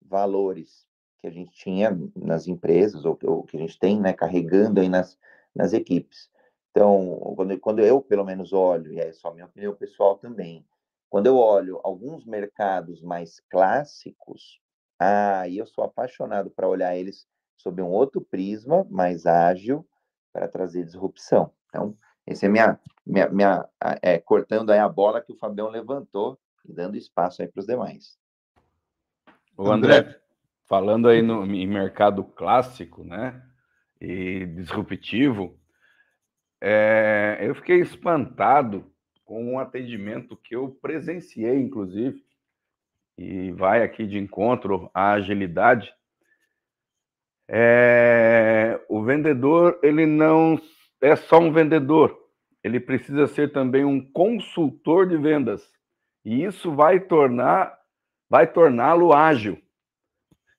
valores que a gente tinha nas empresas, ou, ou que a gente tem, né, carregando aí nas, nas equipes. Então, quando, quando eu, pelo menos, olho, e é só minha opinião pessoal também, quando eu olho alguns mercados mais clássicos, ah, eu sou apaixonado para olhar eles sob um outro prisma, mais ágil, para trazer disrupção. Então, esse é minha, minha, minha é, cortando aí a bola que o Fabião levantou e dando espaço aí para os demais. O André, falando aí no, em mercado clássico, né, e disruptivo, é, eu fiquei espantado com um atendimento que eu presenciei, inclusive, e vai aqui de encontro à agilidade. É, o vendedor, ele não é só um vendedor, ele precisa ser também um consultor de vendas. E isso vai tornar, vai torná-lo ágil.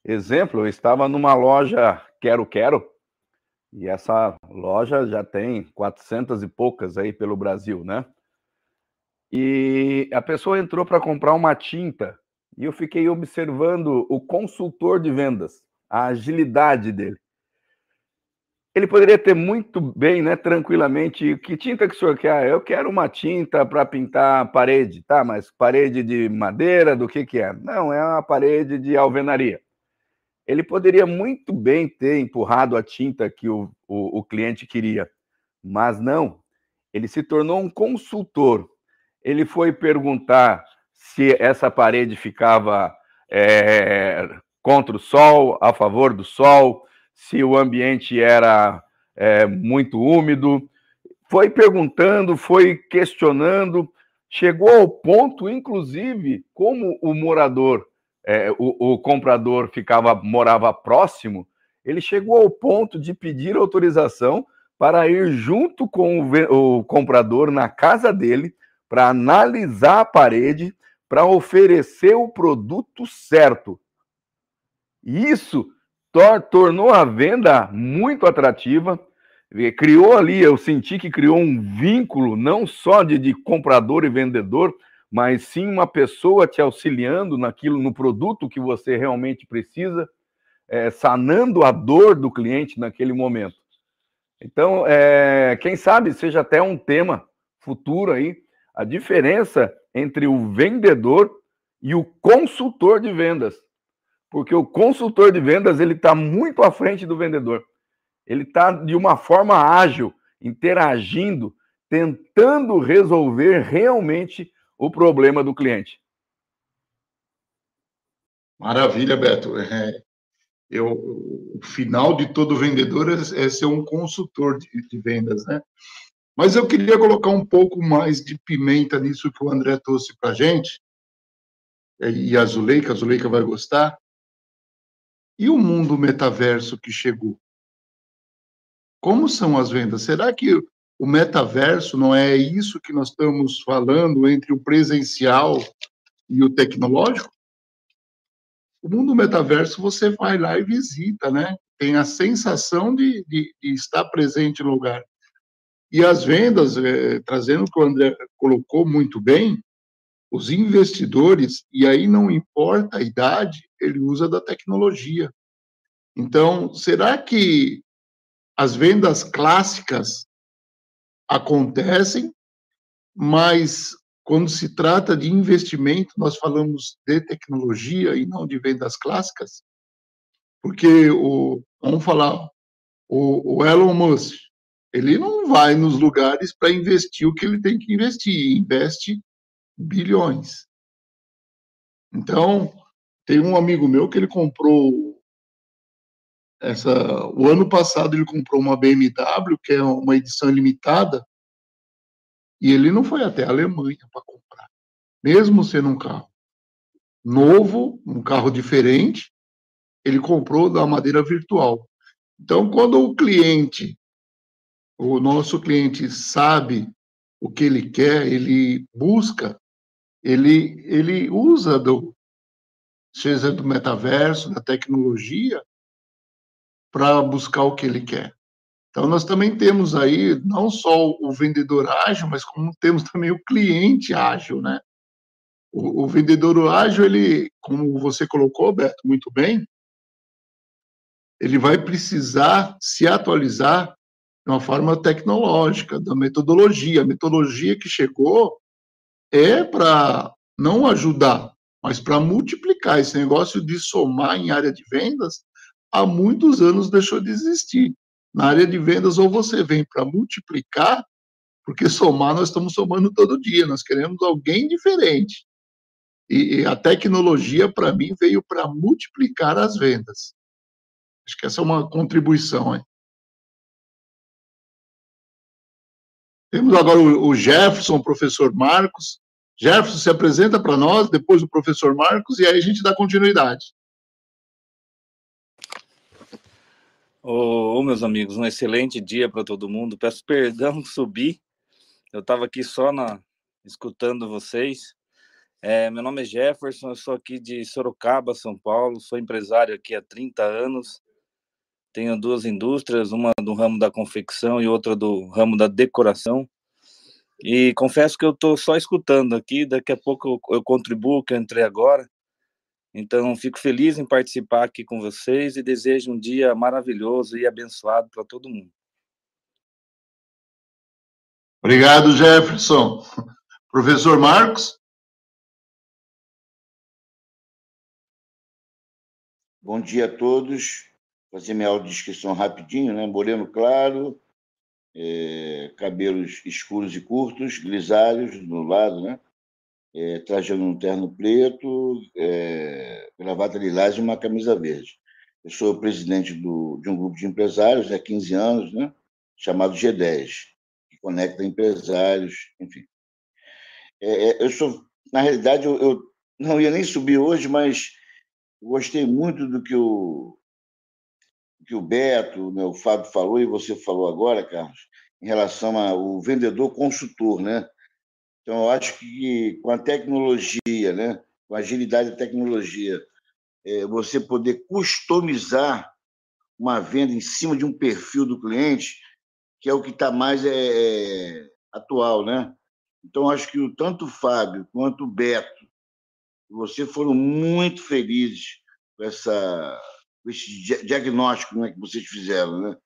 Exemplo, eu estava numa loja Quero Quero, e essa loja já tem 400 e poucas aí pelo Brasil, né? E a pessoa entrou para comprar uma tinta e eu fiquei observando o consultor de vendas, a agilidade dele. Ele poderia ter muito bem, né, tranquilamente, que tinta que o senhor quer? Eu quero uma tinta para pintar a parede, tá? Mas parede de madeira, do que que é? Não, é uma parede de alvenaria ele poderia muito bem ter empurrado a tinta que o, o, o cliente queria, mas não. ele se tornou um consultor. Ele foi perguntar se essa parede ficava é, contra o sol, a favor do sol, se o ambiente era é, muito úmido. Foi perguntando, foi questionando, chegou ao ponto, inclusive, como o morador, é, o, o comprador ficava morava próximo, ele chegou ao ponto de pedir autorização para ir junto com o, o comprador na casa dele para analisar a parede, para oferecer o produto certo. Isso tor tornou a venda muito atrativa, criou ali, eu senti que criou um vínculo não só de, de comprador e vendedor, mas sim uma pessoa te auxiliando naquilo, no produto que você realmente precisa, é, sanando a dor do cliente naquele momento. Então, é, quem sabe seja até um tema futuro aí, a diferença entre o vendedor e o consultor de vendas. Porque o consultor de vendas ele está muito à frente do vendedor. Ele está de uma forma ágil, interagindo, tentando resolver realmente o problema do cliente. Maravilha, Beto. É, eu, o final de todo vendedor é, é ser um consultor de, de, vendas, né? Mas eu queria colocar um pouco mais de pimenta nisso que o André trouxe para a gente, e a Zuleika, a Zuleika vai gostar. E o mundo metaverso que chegou? Como são as vendas? Será que o metaverso não é isso que nós estamos falando entre o presencial e o tecnológico? O mundo metaverso você vai lá e visita, né? Tem a sensação de, de, de estar presente no lugar. E as vendas, é, trazendo o que o André colocou muito bem, os investidores, e aí não importa a idade, ele usa da tecnologia. Então, será que as vendas clássicas acontecem, mas quando se trata de investimento, nós falamos de tecnologia e não de vendas clássicas, porque o, vamos falar, o, o Elon Musk, ele não vai nos lugares para investir o que ele tem que investir, investe bilhões. Então, tem um amigo meu que ele comprou essa, o ano passado ele comprou uma BMW, que é uma edição limitada, e ele não foi até a Alemanha para comprar, mesmo sendo um carro novo, um carro diferente, ele comprou da madeira virtual. Então, quando o cliente, o nosso cliente sabe o que ele quer, ele busca, ele, ele usa do, seja do metaverso, da tecnologia, para buscar o que ele quer. Então, nós também temos aí não só o vendedor ágil, mas como temos também o cliente ágil, né? O, o vendedor ágil, ele, como você colocou, Beto, muito bem, ele vai precisar se atualizar de uma forma tecnológica, da metodologia. A metodologia que chegou é para não ajudar, mas para multiplicar. Esse negócio de somar em área de vendas há muitos anos deixou de existir. Na área de vendas, ou você vem para multiplicar, porque somar nós estamos somando todo dia, nós queremos alguém diferente. E, e a tecnologia, para mim, veio para multiplicar as vendas. Acho que essa é uma contribuição. Hein? Temos agora o Jefferson, o professor Marcos. Jefferson se apresenta para nós, depois o professor Marcos, e aí a gente dá continuidade. Ô, oh, meus amigos, um excelente dia para todo mundo. Peço perdão subir. Eu estava aqui só na escutando vocês. É, meu nome é Jefferson, eu sou aqui de Sorocaba, São Paulo. Sou empresário aqui há 30 anos. Tenho duas indústrias, uma do ramo da confecção e outra do ramo da decoração. E confesso que eu estou só escutando aqui. Daqui a pouco eu, eu contribuo, que eu entrei agora. Então, fico feliz em participar aqui com vocês e desejo um dia maravilhoso e abençoado para todo mundo. Obrigado, Jefferson. Professor Marcos? Bom dia a todos. Vou fazer minha audiodescrição rapidinho, né? Moreno Claro, é, cabelos escuros e curtos, grisalhos no lado, né? É, trajando um terno preto, é, gravata lilás e uma camisa verde. Eu sou presidente do, de um grupo de empresários há 15 anos, né? chamado G10, que conecta empresários, enfim. É, é, eu sou, na realidade, eu, eu, não ia nem subir hoje, mas gostei muito do que o, que o Beto, né, o Fábio falou e você falou agora, Carlos, em relação ao vendedor consultor, né? Então, eu acho que com a tecnologia, né, com a agilidade da tecnologia, é, você poder customizar uma venda em cima de um perfil do cliente, que é o que está mais é, é, atual, né? Então, acho que tanto o Fábio quanto o Beto, você foram muito felizes com essa esse diagnóstico né, que vocês fizeram, né?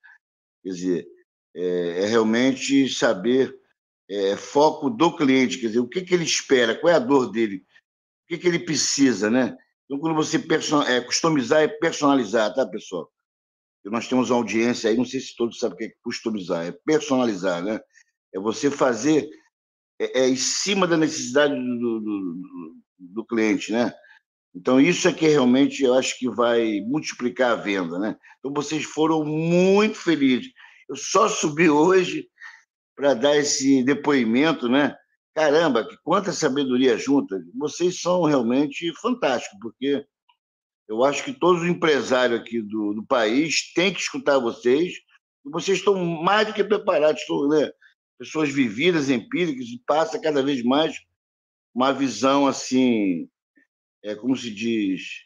Quer dizer, é, é realmente saber é, foco do cliente, quer dizer, o que, que ele espera, qual é a dor dele, o que, que ele precisa, né? Então, quando você é, customizar é personalizar, tá, pessoal? Nós temos uma audiência aí, não sei se todos sabem o que é customizar, é personalizar, né? É você fazer é, é em cima da necessidade do, do, do, do cliente, né? Então, isso é que realmente eu acho que vai multiplicar a venda, né? Então, vocês foram muito felizes. Eu só subi hoje para dar esse depoimento, né? Caramba, quanta sabedoria junta. Vocês são realmente fantásticos, porque eu acho que todos os empresários aqui do, do país têm que escutar vocês. Vocês estão mais do que preparados, estão, né? pessoas vividas, empíricas, e passa cada vez mais uma visão assim é, como se diz,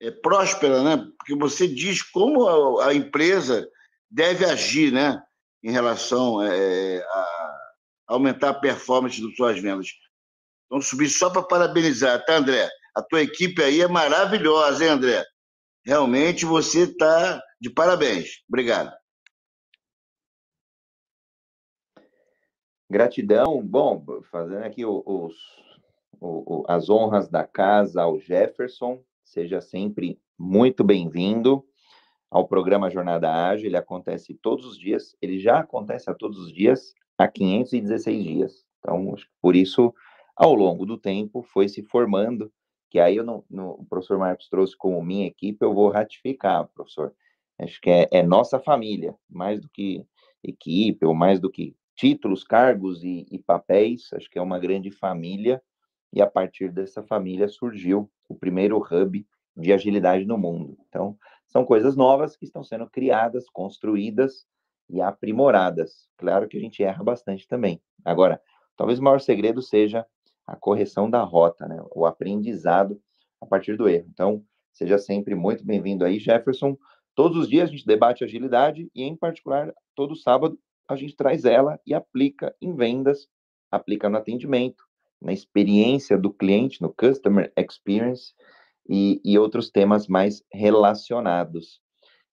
é, próspera, né? Porque você diz como a, a empresa deve agir, né? Em relação é, a aumentar a performance das suas vendas. Então, subir só para parabenizar, tá, André? A tua equipe aí é maravilhosa, hein, André? Realmente você está de parabéns. Obrigado. Gratidão. Bom, fazendo aqui os, o, as honras da casa ao Jefferson. Seja sempre muito bem-vindo ao programa Jornada Ágil. Ele acontece todos os dias, ele já acontece a todos os dias há 516 dias. Então, por isso, ao longo do tempo, foi se formando, que aí eu não, no, o professor Marcos trouxe como minha equipe, eu vou ratificar, professor. Acho que é, é nossa família, mais do que equipe, ou mais do que títulos, cargos e, e papéis, acho que é uma grande família e a partir dessa família surgiu o primeiro hub de agilidade no mundo. Então, são coisas novas que estão sendo criadas, construídas e aprimoradas. Claro que a gente erra bastante também. Agora, talvez o maior segredo seja a correção da rota, né? o aprendizado a partir do erro. Então, seja sempre muito bem-vindo aí, Jefferson. Todos os dias a gente debate agilidade e, em particular, todo sábado a gente traz ela e aplica em vendas, aplica no atendimento, na experiência do cliente, no customer experience, e, e outros temas mais relacionados.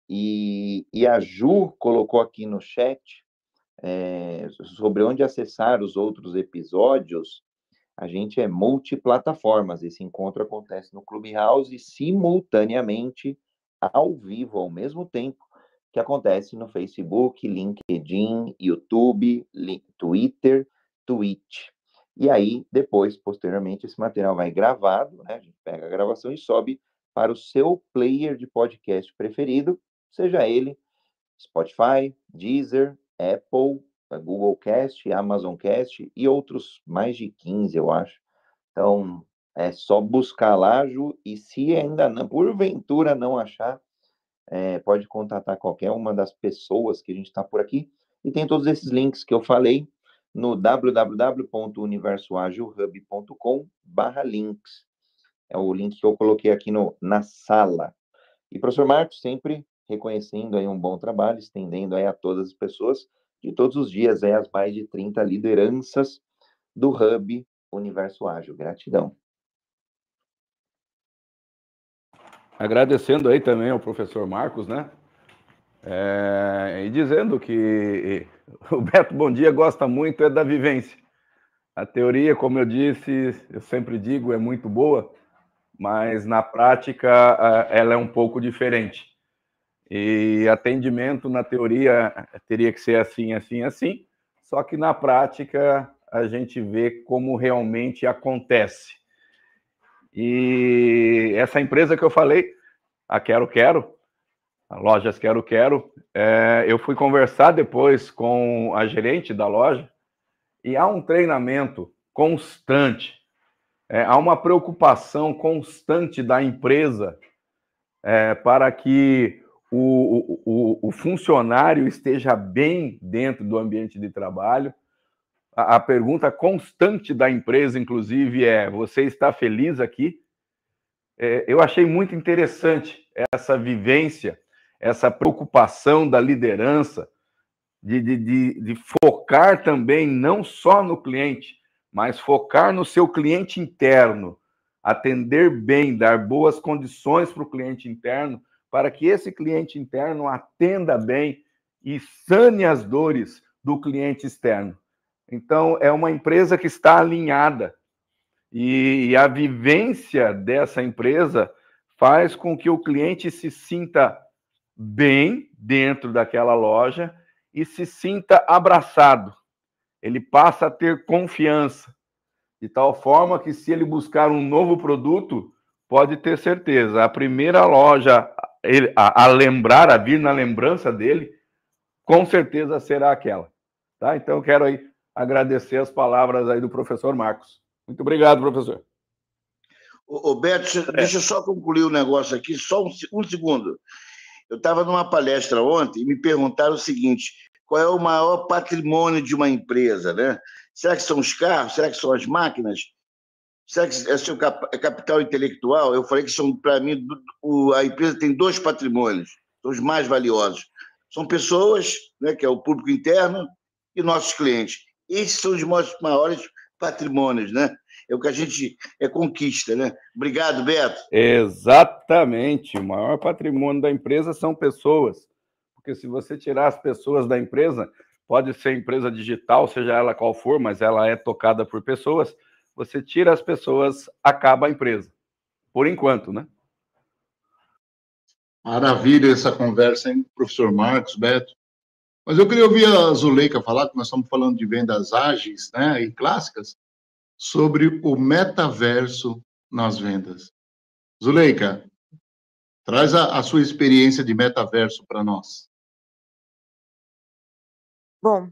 E, e, a Ju colocou aqui no chat é, sobre onde acessar os outros episódios. A gente é multiplataformas. Esse encontro acontece no Clubhouse simultaneamente, ao vivo, ao mesmo tempo, que acontece no Facebook, LinkedIn, YouTube, Twitter, Twitch. E aí, depois, posteriormente, esse material vai gravado, né? A gente pega a gravação e sobe para o seu player de podcast preferido, seja ele Spotify, Deezer, Apple, Google Cast, Amazon Cast e outros mais de 15, eu acho. Então, é só buscar lá, Ju, e se ainda não, porventura não achar, é, pode contatar qualquer uma das pessoas que a gente está por aqui. E tem todos esses links que eu falei no www.universoagilhub.com/links. É o link que eu coloquei aqui no, na sala. E professor Marcos sempre reconhecendo aí um bom trabalho, estendendo aí a todas as pessoas de todos os dias aí as mais de 30 lideranças do Hub Universo Ágil. Gratidão. Agradecendo aí também ao professor Marcos, né? É, e dizendo que o Beto Bom Dia gosta muito é da vivência. A teoria, como eu disse, eu sempre digo, é muito boa, mas na prática ela é um pouco diferente. E atendimento, na teoria, teria que ser assim, assim, assim, só que na prática a gente vê como realmente acontece. E essa empresa que eu falei, a Quero Quero, Lojas Quero Quero, é, eu fui conversar depois com a gerente da loja e há um treinamento constante, é, há uma preocupação constante da empresa é, para que o, o, o, funcionário esteja bem dentro do ambiente de trabalho. A, a pergunta constante da empresa, inclusive, é: você está feliz aqui? É, eu achei muito interessante essa vivência, essa preocupação da liderança de, de, de, de focar também não só no cliente, mas focar no seu cliente interno, atender bem, dar boas condições para o cliente interno, para que esse cliente interno atenda bem e sane as dores do cliente externo. Então, é uma empresa que está alinhada. E, a vivência dessa empresa faz com que o cliente se sinta bem dentro daquela loja e se sinta abraçado. Ele passa a ter confiança, de tal forma que, se ele buscar um novo produto, pode ter certeza, a primeira loja a, a, lembrar, a vir na lembrança dele, com certeza será aquela. Tá? Então, eu quero aí agradecer as palavras aí do professor Marcos. Muito obrigado, professor. Ô, Beto, deixa eu só concluir o um negócio aqui, só um, um segundo. Eu estava numa palestra ontem e me perguntaram o seguinte: qual é o maior patrimônio de uma empresa, né? Será que são os carros? Será que são as máquinas? Será que é seu é capital intelectual? Eu falei que são, para mim, a empresa tem dois patrimônios, são os mais valiosos. São pessoas, né, que é o público interno, e nossos clientes. Esses são os maiores patrimônios, né? É o que a gente é conquista, né? Obrigado, Beto. Exatamente. O maior patrimônio da empresa são pessoas. Porque se você tirar as pessoas da empresa, pode ser empresa digital, seja ela qual for, mas ela é tocada por pessoas você tira as pessoas, acaba a empresa. Por enquanto, né? Maravilha essa conversa, hein, professor Marcos, Beto. Mas eu queria ouvir a Zuleika falar, que nós estamos falando de vendas ágeis né, e clássicas, sobre o metaverso nas vendas. Zuleika, traz a, a sua experiência de metaverso para nós. Bom,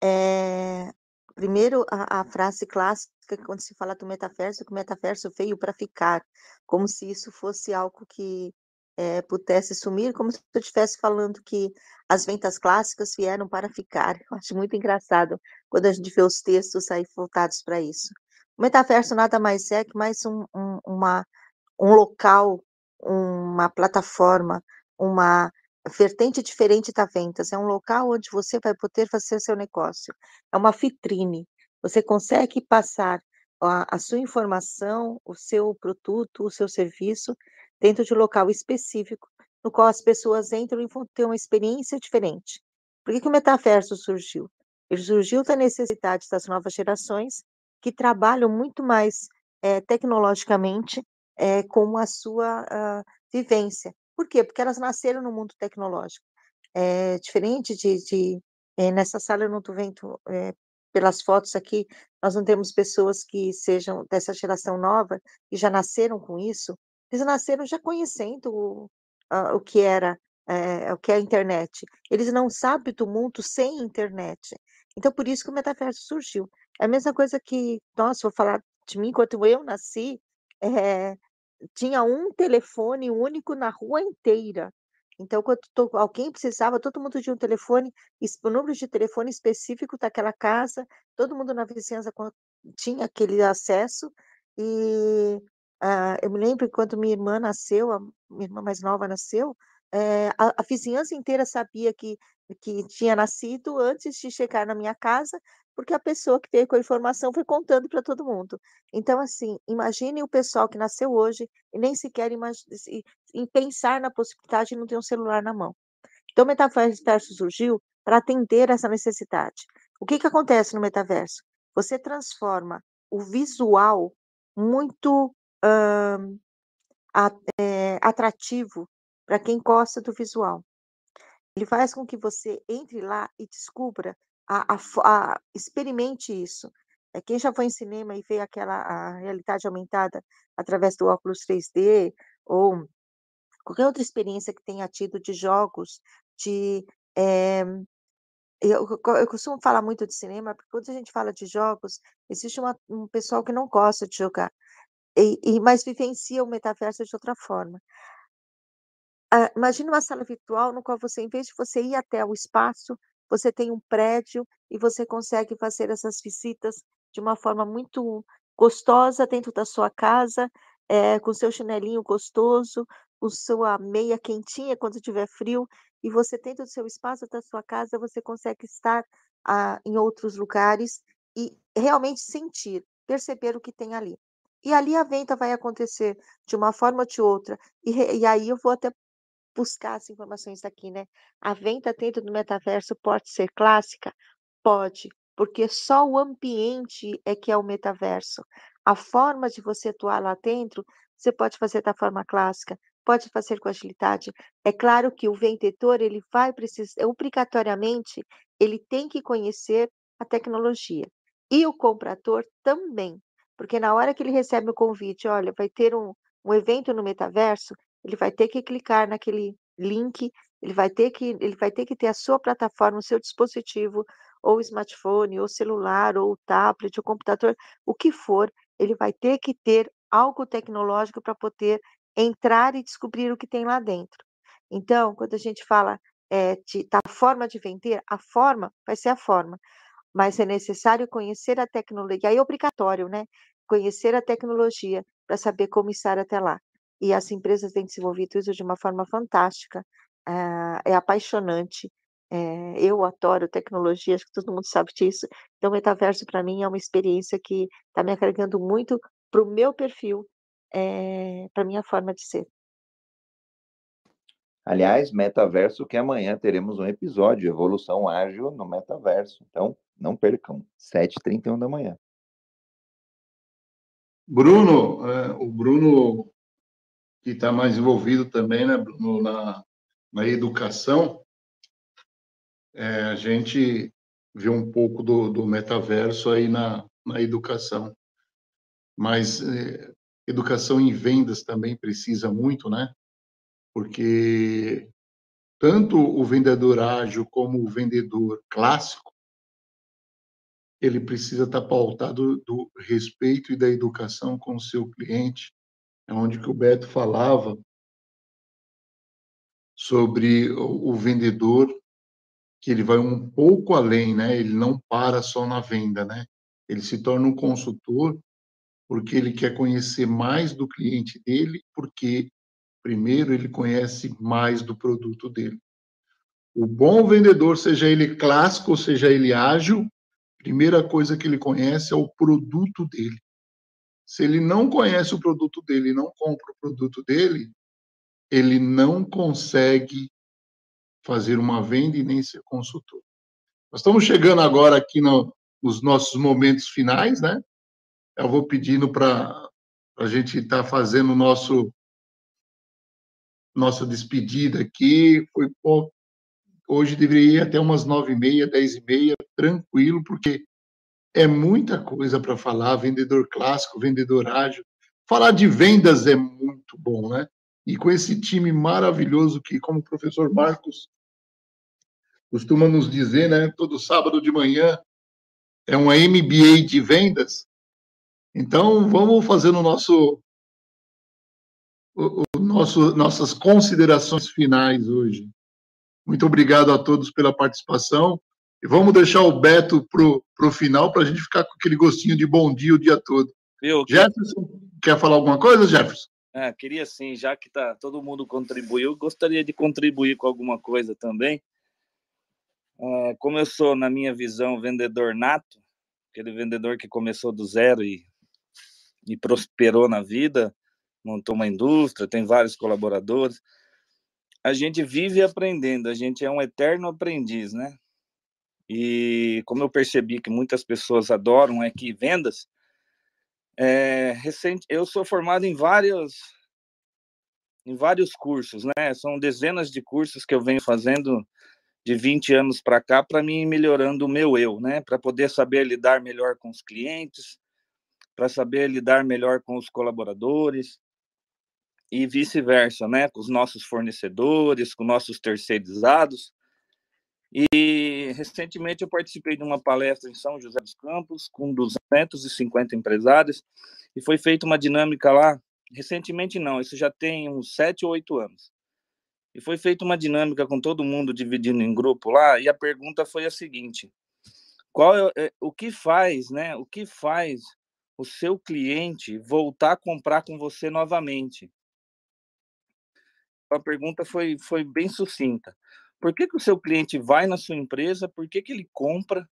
é, primeiro a, a frase clássica quando se fala do metaverso, que o metaverso veio para ficar, como se isso fosse algo que é, pudesse sumir, como se eu estivesse falando que as ventas clássicas vieram para ficar. Eu acho muito engraçado quando a gente vê os textos aí voltados para isso. O metaverso nada mais é que mais um, um, uma, um local, uma plataforma, uma vertente diferente da vendas. É um local onde você vai poder fazer seu negócio. É uma vitrine. Você consegue passar a, a sua informação, o seu produto, o seu serviço dentro de um local específico, no qual as pessoas entram e vão ter uma experiência diferente. Por que, que o metaverso surgiu? Ele surgiu da necessidade das novas gerações que trabalham muito mais é, tecnologicamente é, com a sua uh, vivência. Por quê? Porque elas nasceram no mundo tecnológico. É diferente de, de é, nessa sala eu não estou vendo pelas fotos aqui, nós não temos pessoas que sejam dessa geração nova e já nasceram com isso. Eles nasceram já conhecendo o, o que era é, o que é a internet. Eles não sabem do mundo sem internet. Então, por isso que o metaverso surgiu. É a mesma coisa que, nossa, vou falar de mim, quando eu nasci, é, tinha um telefone único na rua inteira. Então, quando alguém precisava, todo mundo tinha um telefone, o número de telefone específico daquela casa, todo mundo na vizinhança tinha aquele acesso. E uh, eu me lembro que quando minha irmã nasceu, a minha irmã mais nova nasceu, é, a, a, vizinhança inteira sabia que, que tinha nascido antes de chegar na minha casa, porque a pessoa que veio com a informação foi contando para todo mundo. Então, assim, imagine o pessoal que nasceu hoje e nem sequer em pensar na possibilidade de não ter um celular na mão. Então, o metaverso surgiu para atender essa necessidade. O que, que acontece no metaverso? Você transforma o visual muito uh, atrativo para quem gosta do visual. Ele faz com que você entre lá e descubra, a, a, a experimente isso. É, quem já foi em cinema e vê aquela realidade aumentada através do óculos 3D ou qualquer outra experiência que tenha tido de jogos, de é, eu, eu costumo falar muito de cinema, porque quando a gente fala de jogos, existe uma, um pessoal que não gosta de jogar, e, e mas vivencia o metaverso de outra forma. Ah, imagina uma sala virtual no qual você, em vez de você ir até o espaço, você tem um prédio e você consegue fazer essas visitas de uma forma muito gostosa dentro da sua casa, é, com seu chinelinho gostoso, com sua meia quentinha quando tiver frio, e você dentro do seu espaço da sua casa, você consegue estar ah, em outros lugares e realmente sentir, perceber o que tem ali. E ali a venda vai acontecer de uma forma ou de outra, e, e aí eu vou até buscar as informações aqui, né? A venda dentro do metaverso pode ser clássica? Pode, porque só o ambiente é que é o metaverso. A forma de você atuar lá dentro, você pode fazer da forma clássica, pode fazer com agilidade. É claro que o vendedor, ele vai precisar, obrigatoriamente, ele tem que conhecer a tecnologia. E o comprador também, porque na hora que ele recebe o convite, olha, vai ter um, um evento no metaverso, ele vai ter que clicar naquele link, ele vai ter que, ele vai ter que ter a sua plataforma, o seu dispositivo, ou smartphone, ou celular, ou tablet, ou computador, o que for, ele vai ter que ter algo tecnológico para poder entrar e descobrir o que tem lá dentro. Então, quando a gente fala é, de, da forma de vender, a forma vai ser a forma, mas é necessário conhecer a tecnologia, é obrigatório, né? Conhecer a tecnologia para saber como estar até lá. E as empresas têm desenvolvido isso de uma forma fantástica, é, é apaixonante. É, eu adoro tecnologia, acho que todo mundo sabe disso. Então, o metaverso, para mim, é uma experiência que está me agregando muito para o meu perfil, é, para minha forma de ser. Aliás, metaverso que amanhã teremos um episódio, Evolução Ágil no Metaverso. Então, não percam, 7h31 da manhã. Bruno, é, o Bruno que está mais envolvido também, né, Bruno, na, na educação, é, a gente vê um pouco do, do metaverso aí na, na educação. Mas é, educação em vendas também precisa muito, né? Porque tanto o vendedor ágil como o vendedor clássico, ele precisa estar tá pautado do respeito e da educação com o seu cliente, é onde que o Beto falava sobre o, vendedor que ele vai um pouco além, né? Ele não para só na venda, né? Ele se torna um consultor porque ele quer conhecer mais do cliente dele, porque primeiro ele conhece mais do produto dele. O bom vendedor, seja ele clássico seja ele ágil, primeira coisa que ele conhece é o produto dele. Se ele não conhece o produto dele não compra o produto dele, ele não consegue fazer uma venda e nem ser consultor. Nós estamos chegando agora aqui no, nos nossos momentos finais, né? Eu vou pedindo para a gente estar tá fazendo nosso nossa despedida aqui. Foi hoje deveria ir até umas nove e meia, dez e meia, tranquilo, porque é muita coisa para falar, vendedor clássico, vendedor ágil. Falar de vendas é muito bom, né? E com esse time maravilhoso que, como o professor Marcos costuma nos dizer, né, todo sábado de manhã é uma MBA de vendas. Então, vamos fazer o nosso o, o nosso nossas considerações finais hoje. Muito obrigado a todos pela participação. E vamos deixar o Beto para o final, para a gente ficar com aquele gostinho de bom dia o dia todo. Eu, Jefferson, quer falar alguma coisa, Jefferson? É, queria sim, já que tá, todo mundo contribuiu, gostaria de contribuir com alguma coisa também. É, como eu sou, na minha visão, vendedor nato, aquele vendedor que começou do zero e, e prosperou na vida, montou uma indústria, tem vários colaboradores, a gente vive aprendendo, a gente é um eterno aprendiz, né? E como eu percebi que muitas pessoas adoram é que vendas, é, recente, eu sou formado em vários em vários cursos, né? São dezenas de cursos que eu venho fazendo de 20 anos para cá para mim melhorando o meu eu, né? Para poder saber lidar melhor com os clientes, para saber lidar melhor com os colaboradores e vice-versa, né? Com os nossos fornecedores, com nossos terceirizados. E recentemente eu participei de uma palestra em São José dos Campos com 250 empresários e foi feita uma dinâmica lá recentemente não, isso já tem uns sete ou oito anos. E foi feita uma dinâmica com todo mundo dividindo em grupo lá, e a pergunta foi a seguinte: qual é, é, o que faz, né? O que faz o seu cliente voltar a comprar com você novamente? A pergunta foi, foi bem sucinta. Por que, que o seu cliente vai na sua empresa? Por que, que ele compra?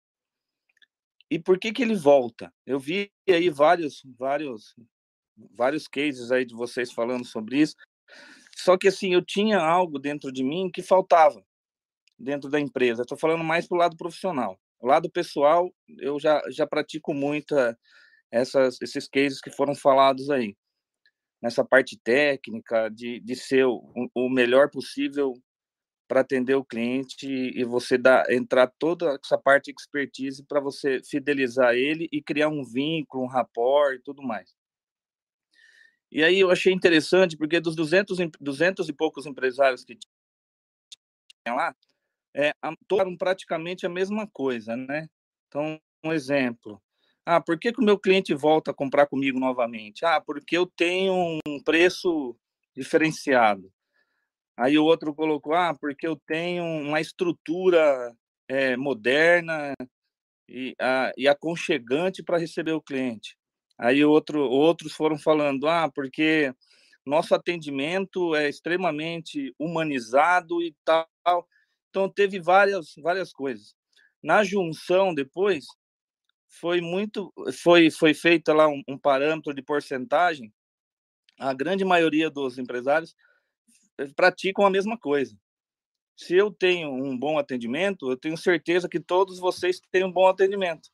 E por que, que ele volta? Eu vi aí vários, vários vários cases aí de vocês falando sobre isso. Só que assim, eu tinha algo dentro de mim que faltava dentro da empresa. Estou falando mais para o lado profissional. O lado pessoal, eu já, já pratico muito essas, esses cases que foram falados aí. Nessa parte técnica, de, de ser o, o melhor possível para atender o cliente e você dar, entrar toda essa parte de expertise para você fidelizar ele e criar um vínculo, um rapport e tudo mais. E aí eu achei interessante, porque dos 200, 200 e poucos empresários que tinha lá, é, todos praticamente a mesma coisa, né? Então, um exemplo. Ah, por que, que o meu cliente volta a comprar comigo novamente? Ah, porque eu tenho um preço diferenciado. Aí o outro colocou, ah, porque eu tenho uma estrutura é, moderna e, a, e aconchegante para receber o cliente. Aí outro, outros foram falando, ah, porque nosso atendimento é extremamente humanizado e tal. Então teve várias várias coisas. Na junção depois foi muito foi foi feita lá um, um parâmetro de porcentagem. A grande maioria dos empresários eh, praticam a mesma coisa. Se eu tenho um bom atendimento, eu tenho certeza que todos vocês têm um bom atendimento.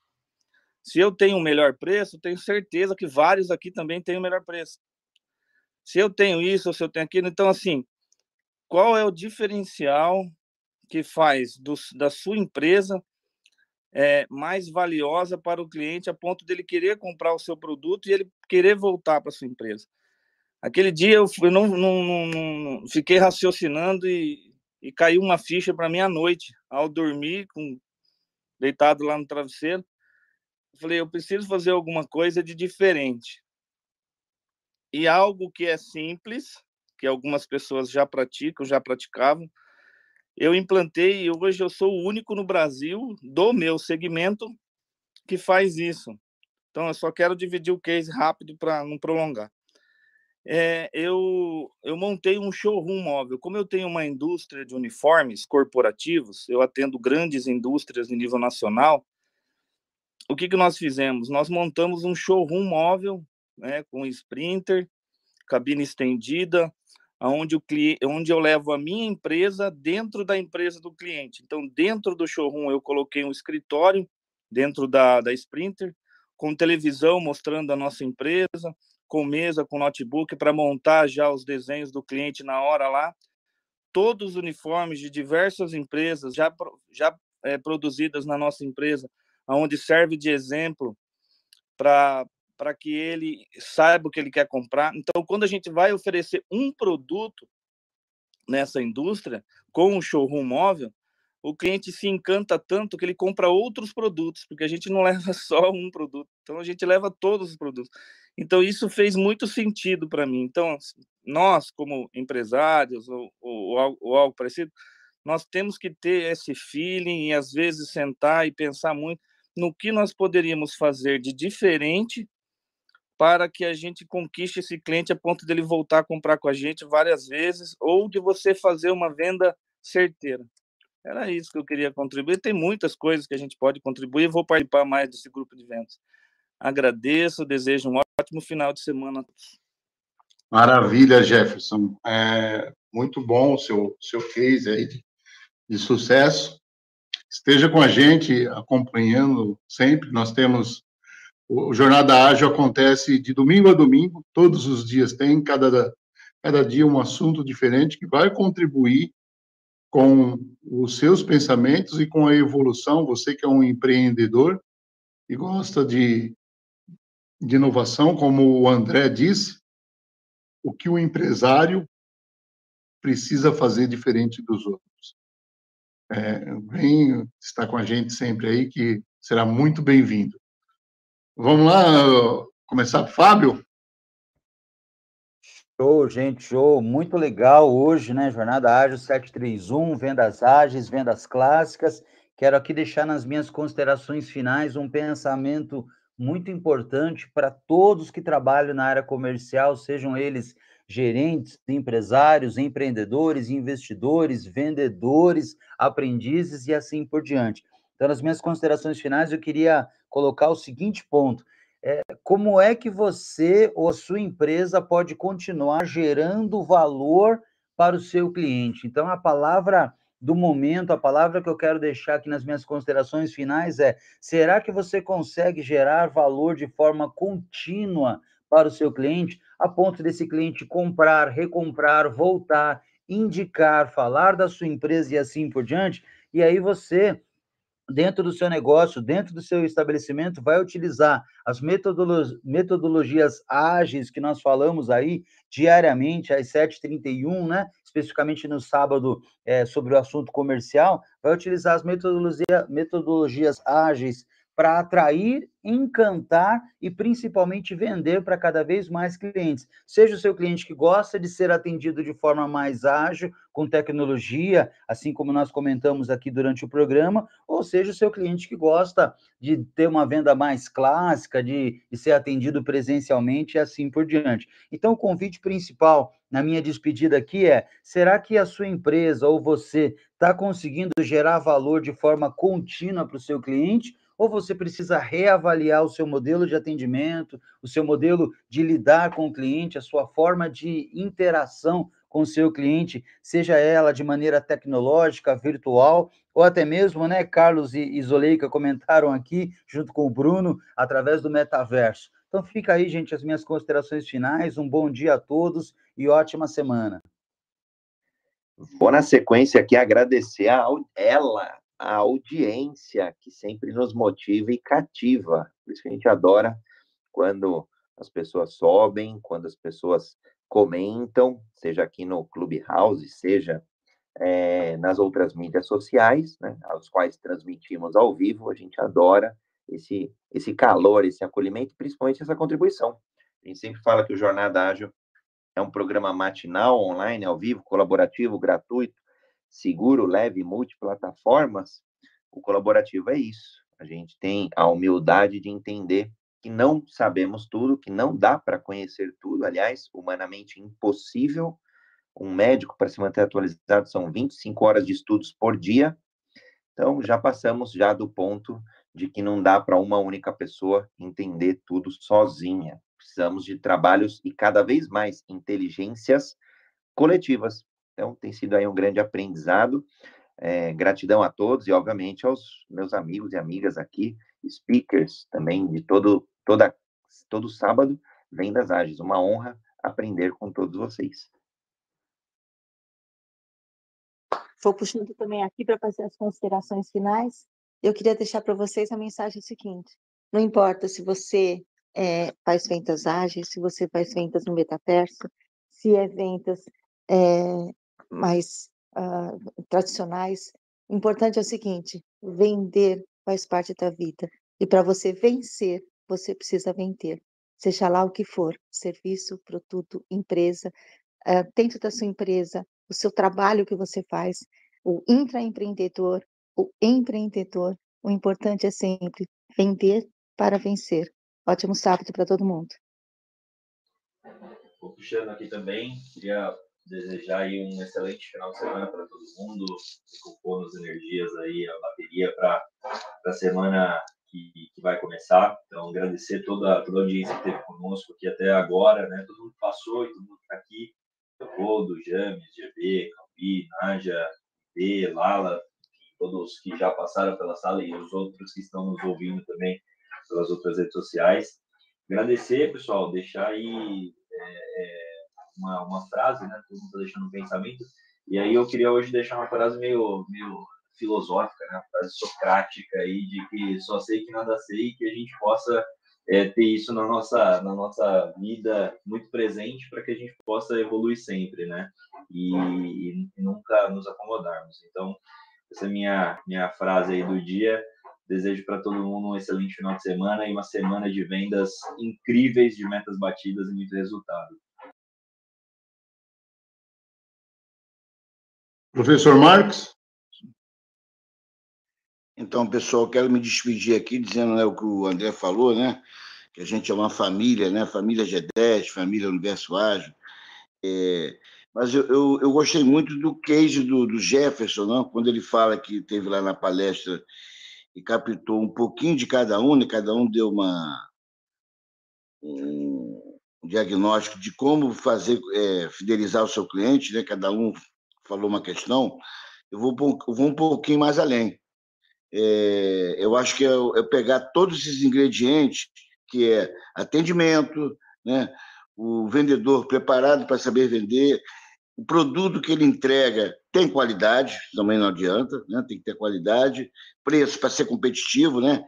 Se eu tenho o melhor preço, tenho certeza que vários aqui também têm o melhor preço. Se eu tenho isso, ou se eu tenho aquilo, então assim, qual é o diferencial que faz do, da sua empresa é, mais valiosa para o cliente a ponto dele querer comprar o seu produto e ele querer voltar para sua empresa? Aquele dia eu, eu não, não, não, não, fiquei raciocinando e, e caiu uma ficha para mim à noite, ao dormir, com, deitado lá no travesseiro falei, eu preciso fazer alguma coisa de diferente. E algo que é simples, que algumas pessoas já praticam, já praticavam, eu implantei hoje eu sou o único no Brasil do meu segmento que faz isso. Então, eu só quero dividir o case rápido para não prolongar. É, eu, eu montei um showroom móvel. Como eu tenho uma indústria de uniformes corporativos, eu atendo grandes indústrias em nível nacional, o que, que nós fizemos? Nós montamos um showroom móvel, né, com sprinter, cabine estendida, onde, o onde eu levo a minha empresa dentro da empresa do cliente. Então, dentro do showroom, eu coloquei um escritório dentro da, da Sprinter, com televisão mostrando a nossa empresa, com mesa, com notebook, para montar já os desenhos do cliente na hora lá. Todos os uniformes de diversas empresas já, já é, produzidas na nossa empresa onde serve de exemplo para para que ele saiba o que ele quer comprar. Então, quando a gente vai oferecer um produto nessa indústria com um showroom móvel, o cliente se encanta tanto que ele compra outros produtos, porque a gente não leva só um produto, então a gente leva todos os produtos. Então isso fez muito sentido para mim. Então nós, como empresários ou, ou, ou, algo parecido, nós temos que ter esse feeling e às vezes sentar e pensar muito no que nós poderíamos fazer de diferente para que a gente conquiste esse cliente a ponto dele voltar a comprar com a gente várias vezes ou de você fazer uma venda certeira. Era isso que eu queria contribuir. Tem muitas coisas que a gente pode contribuir. Vou participar mais desse grupo de vendas. Agradeço, desejo um ótimo final de semana. Maravilha, Jefferson. É muito bom o seu, seu case aí de, de sucesso esteja com a gente acompanhando sempre. Nós temos o Jornada Ágil acontece de domingo a domingo, todos os dias tem, cada cada dia um assunto diferente que vai contribuir com os seus pensamentos e com a evolução. Você que é um empreendedor e gosta de, de inovação, como o André disse, o que o empresário precisa fazer diferente dos outros. É, vem estar com a gente sempre aí, que será muito bem-vindo. Vamos lá, começar, Fábio? Show, gente, show. Muito legal hoje, né? Jornada Ágil 731, vendas ágeis, vendas clássicas. Quero aqui deixar nas minhas considerações finais um pensamento muito importante para todos que trabalham na área comercial, sejam eles gerentes, empresários, empreendedores, investidores, vendedores, aprendizes e assim por diante. Então, nas minhas considerações finais, eu queria colocar o seguinte ponto: é, como é que você ou a sua empresa pode continuar gerando valor para o seu cliente? Então, a palavra do momento, a palavra que eu quero deixar aqui nas minhas considerações finais é: será que você consegue gerar valor de forma contínua para o seu cliente? a ponto desse cliente comprar, recomprar, voltar, indicar, falar da sua empresa e assim por diante. E aí você dentro do seu negócio, dentro do seu estabelecimento, vai utilizar as metodologias ágeis que nós falamos aí diariamente, às 7h31, né? especificamente no sábado, é, sobre o assunto comercial, vai utilizar as metodologia, metodologias ágeis para atrair, encantar e principalmente vender para cada vez mais clientes. Seja o seu cliente que gosta de ser atendido de forma mais ágil, com tecnologia, assim como nós comentamos aqui durante o programa, ou seja o seu cliente que gosta de ter uma venda mais clássica, de, de ser atendido presencialmente e assim por diante. Então, o convite principal na minha despedida aqui é: será que a sua empresa ou você está conseguindo gerar valor de forma contínua para o seu cliente? Ou você precisa reavaliar o seu modelo de atendimento, o seu modelo de lidar com o cliente, a sua forma de interação com o seu cliente, seja ela de maneira tecnológica, virtual, ou até mesmo, né, Carlos e Zoleika comentaram aqui, junto com o Bruno, através do metaverso. Então fica aí, gente, as minhas considerações finais. Um bom dia a todos e ótima semana. Vou na sequência aqui agradecer a ela, a audiência que sempre nos motiva e cativa. Por isso que a gente adora quando as pessoas sobem, quando as pessoas comentam, seja aqui no Clubhouse, seja é, nas outras mídias sociais, né, aos quais transmitimos ao vivo, a gente adora esse, esse calor, esse acolhimento, principalmente essa contribuição. A gente sempre fala que o Jornada Ágil é um programa matinal, online, ao vivo, colaborativo, gratuito, seguro, leve, multiplataformas, o colaborativo é isso. A gente tem a humildade de entender que não sabemos tudo, que não dá para conhecer tudo, aliás, humanamente impossível. Um médico, para se manter atualizado, são 25 horas de estudos por dia. Então, já passamos já do ponto de que não dá para uma única pessoa entender tudo sozinha. Precisamos de trabalhos e cada vez mais inteligências coletivas então, tem sido aí um grande aprendizado. É, gratidão a todos e, obviamente, aos meus amigos e amigas aqui, speakers também de todo, toda, todo sábado, Vendas Ágeis. Uma honra aprender com todos vocês. Vou puxando também aqui para fazer as considerações finais. Eu queria deixar para vocês a mensagem seguinte: não importa se você é, faz vendas ágeis, se você faz vendas no metaverso, se é vendas é, mais uh, tradicionais. Importante é o seguinte: vender faz parte da vida. E para você vencer, você precisa vender. Seja lá o que for, serviço, produto, empresa, uh, dentro da sua empresa, o seu trabalho que você faz, o intraempreendedor, o empreendedor, o importante é sempre vender para vencer. Ótimo sábado para todo mundo. Vou puxando aqui também, queria desejar aí um excelente final de semana para todo mundo, recuperando as energias aí, a bateria para a semana que, que, vai começar. Então, agradecer toda, toda a audiência que teve conosco aqui até agora, né? Todo mundo passou e todo mundo está aqui. Leopoldo, James, GB, Calbi, Naja, B, Lala, todos que já passaram pela sala e os outros que estão nos ouvindo também pelas outras redes sociais. Agradecer, pessoal, deixar aí é, é, uma, uma frase, né? Todo mundo está deixando um pensamento. E aí eu queria hoje deixar uma frase meio, meio filosófica, né? Uma frase socrática aí de que só sei que nada sei que a gente possa é, ter isso na nossa, na nossa vida muito presente para que a gente possa evoluir sempre, né? E, e, nunca nos acomodarmos. Então, essa é minha, minha frase aí do dia. Desejo para todo mundo um excelente final de semana e uma semana de vendas incríveis, de metas batidas e muito resultado. Professor Marcos? Então, pessoal, quero me despedir aqui dizendo né, o que o André falou, né? Que a gente é uma família, né? Família G10, família Universo Ágil. É, mas eu, eu, eu, gostei muito do case do, do Jefferson, não? quando ele fala que teve lá na palestra e captou um pouquinho de cada um, e né? cada um deu uma, um diagnóstico de como fazer é, fidelizar o seu cliente, né? cada um falou uma questão. Eu vou, eu vou um pouquinho mais além é, eu acho que é, é, pegar todos esses ingredientes, que é atendimento, né? o vendedor preparado para saber vender, o produto que ele entrega tem qualidade, também não adianta, né? tem que ter qualidade, preço para ser competitivo, né?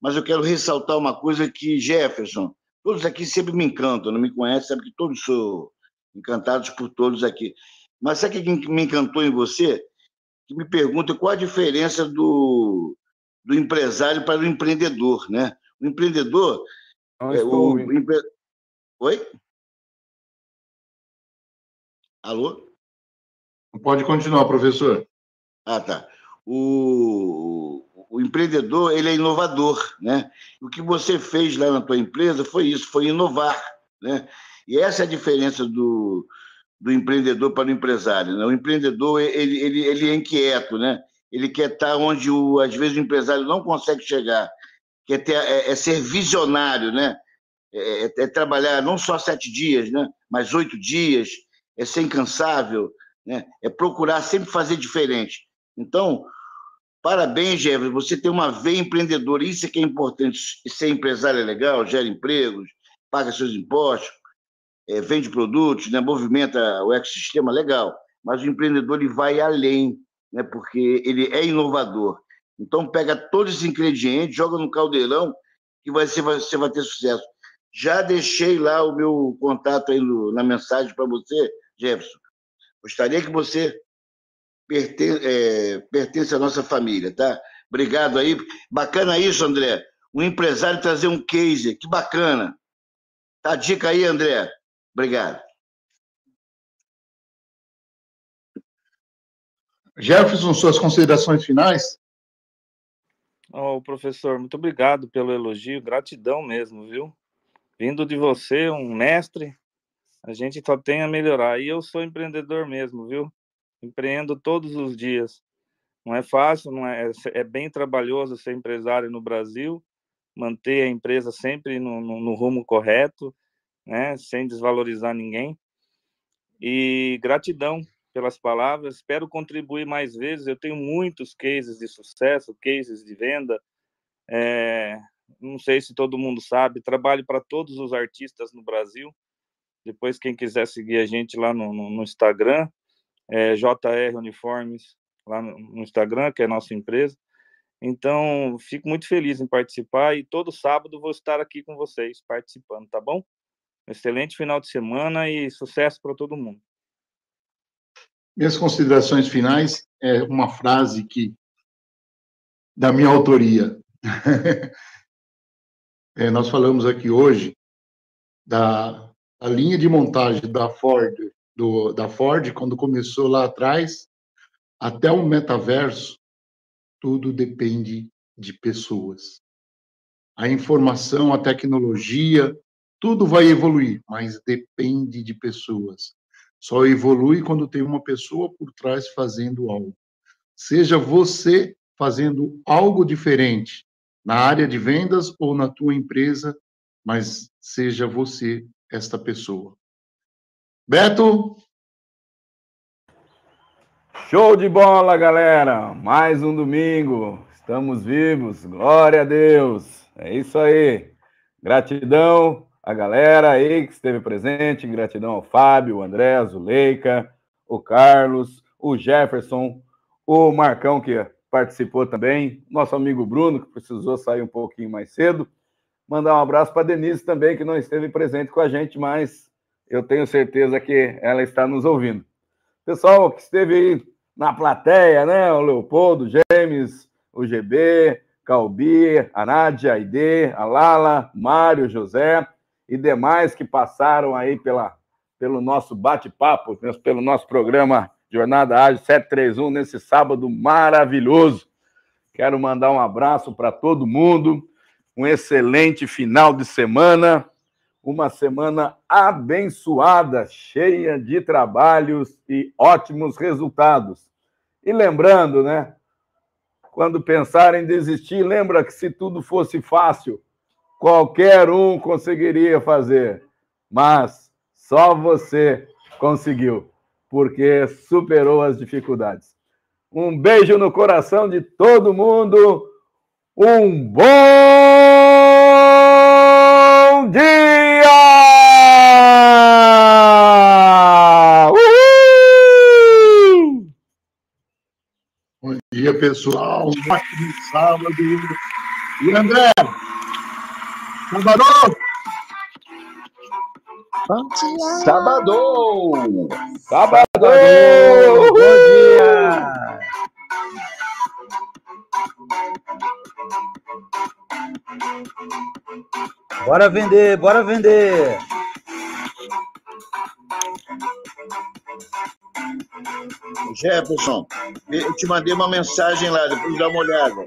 Mas eu quero ressaltar uma coisa que, Jefferson, todos aqui sempre me encantam, não me conhecem, sabe que todos sou encantados por todos aqui. Mas sabe o que me encantou em você? que me pergunta qual a diferença do, do empresário para o empreendedor, né? O empreendedor... Não é, o, empre... Oi? Alô? Pode continuar, professor. Ah, tá. O, o empreendedor, ele é inovador, né? O que você fez lá na tua empresa foi isso, foi inovar, né? E essa é a diferença do, do empreendedor para o empresário. Né? O empreendedor ele, ele, ele é inquieto, né? ele quer estar onde, o, às vezes, o empresário não consegue chegar, quer ter, é, é ser visionário, né? É, é, é, trabalhar não só sete dias, né? mas oito dias, é ser incansável, né? é procurar sempre fazer diferente. Então, parabéns, Jefferson, você tem uma veia empreendedora, isso é que é importante. Ser empresário é legal, gera empregos, paga seus impostos, é, vende produtos, né, movimenta o ecossistema, legal. Mas o empreendedor ele vai além, né, porque ele é inovador. Então, pega todos esses ingredientes, joga no caldeirão, que vai ser, você vai ter sucesso. Já deixei lá o meu contato aí no, na mensagem para você, Jefferson. Gostaria que você pertence, é, pertence à nossa família, tá? Obrigado aí. Bacana isso, André. Um empresário trazer um case, que bacana. Tá a dica aí, André. Obrigado. Jefferson, suas considerações finais? Oh, professor, muito obrigado pelo elogio, gratidão mesmo, viu? Vindo de você, um mestre, a gente só tem a melhorar. E eu sou empreendedor mesmo, viu? Empreendo todos os dias. Não é fácil, não é, é bem trabalhoso ser empresário no Brasil, manter a empresa sempre no, no, no rumo correto, né, sem desvalorizar ninguém. E gratidão pelas palavras. Espero contribuir mais vezes. Eu tenho muitos cases de sucesso, cases de venda. É, não sei se todo mundo sabe, trabalho para todos os artistas no Brasil. Depois, quem quiser seguir a gente lá no, no, no Instagram, é JR Uniformes, lá no, no Instagram, que é a nossa empresa. Então, fico muito feliz em participar e todo sábado vou estar aqui com vocês participando, tá bom? Excelente final de semana e sucesso para todo mundo. Minhas considerações finais é uma frase que da minha autoria. é, nós falamos aqui hoje da a linha de montagem da Ford, do, da Ford, quando começou lá atrás, até o metaverso, tudo depende de pessoas. A informação, a tecnologia, tudo vai evoluir, mas depende de pessoas. Só evolui quando tem uma pessoa por trás fazendo algo. Seja você fazendo algo diferente na área de vendas ou na tua empresa, mas seja você esta pessoa. Beto? Show de bola, galera! Mais um domingo. Estamos vivos. Glória a Deus. É isso aí. Gratidão a galera aí que esteve presente. Gratidão ao Fábio, o André, a Zuleika, o Carlos, o Jefferson, o Marcão, que participou também, nosso amigo Bruno, que precisou sair um pouquinho mais cedo. Mandar um abraço para Denise também, que não esteve presente com a gente, mas eu tenho certeza que ela está nos ouvindo. Pessoal que esteve aí na plateia, né? O Leopoldo, James, o GB, Calbi, a Nádia, a Aide, a Lala, Mário, José e demais que passaram aí pela, pelo nosso bate-papo, pelo nosso programa Jornada Ágil 731, nesse sábado maravilhoso. Quero mandar um abraço para todo mundo, um excelente final de semana, uma semana abençoada, cheia de trabalhos e ótimos resultados. E lembrando, né? Quando pensar em desistir, lembra que se tudo fosse fácil, qualquer um conseguiria fazer, mas só você conseguiu, porque superou as dificuldades. Um beijo no coração de todo mundo. Um bom dia! dia, pessoal. Um ótimo sábado. E André, sábado! Sábado! Sábado! Bom dia! Bora vender, bora vender! Jefferson, eu te mandei uma mensagem lá, depois dá uma olhada.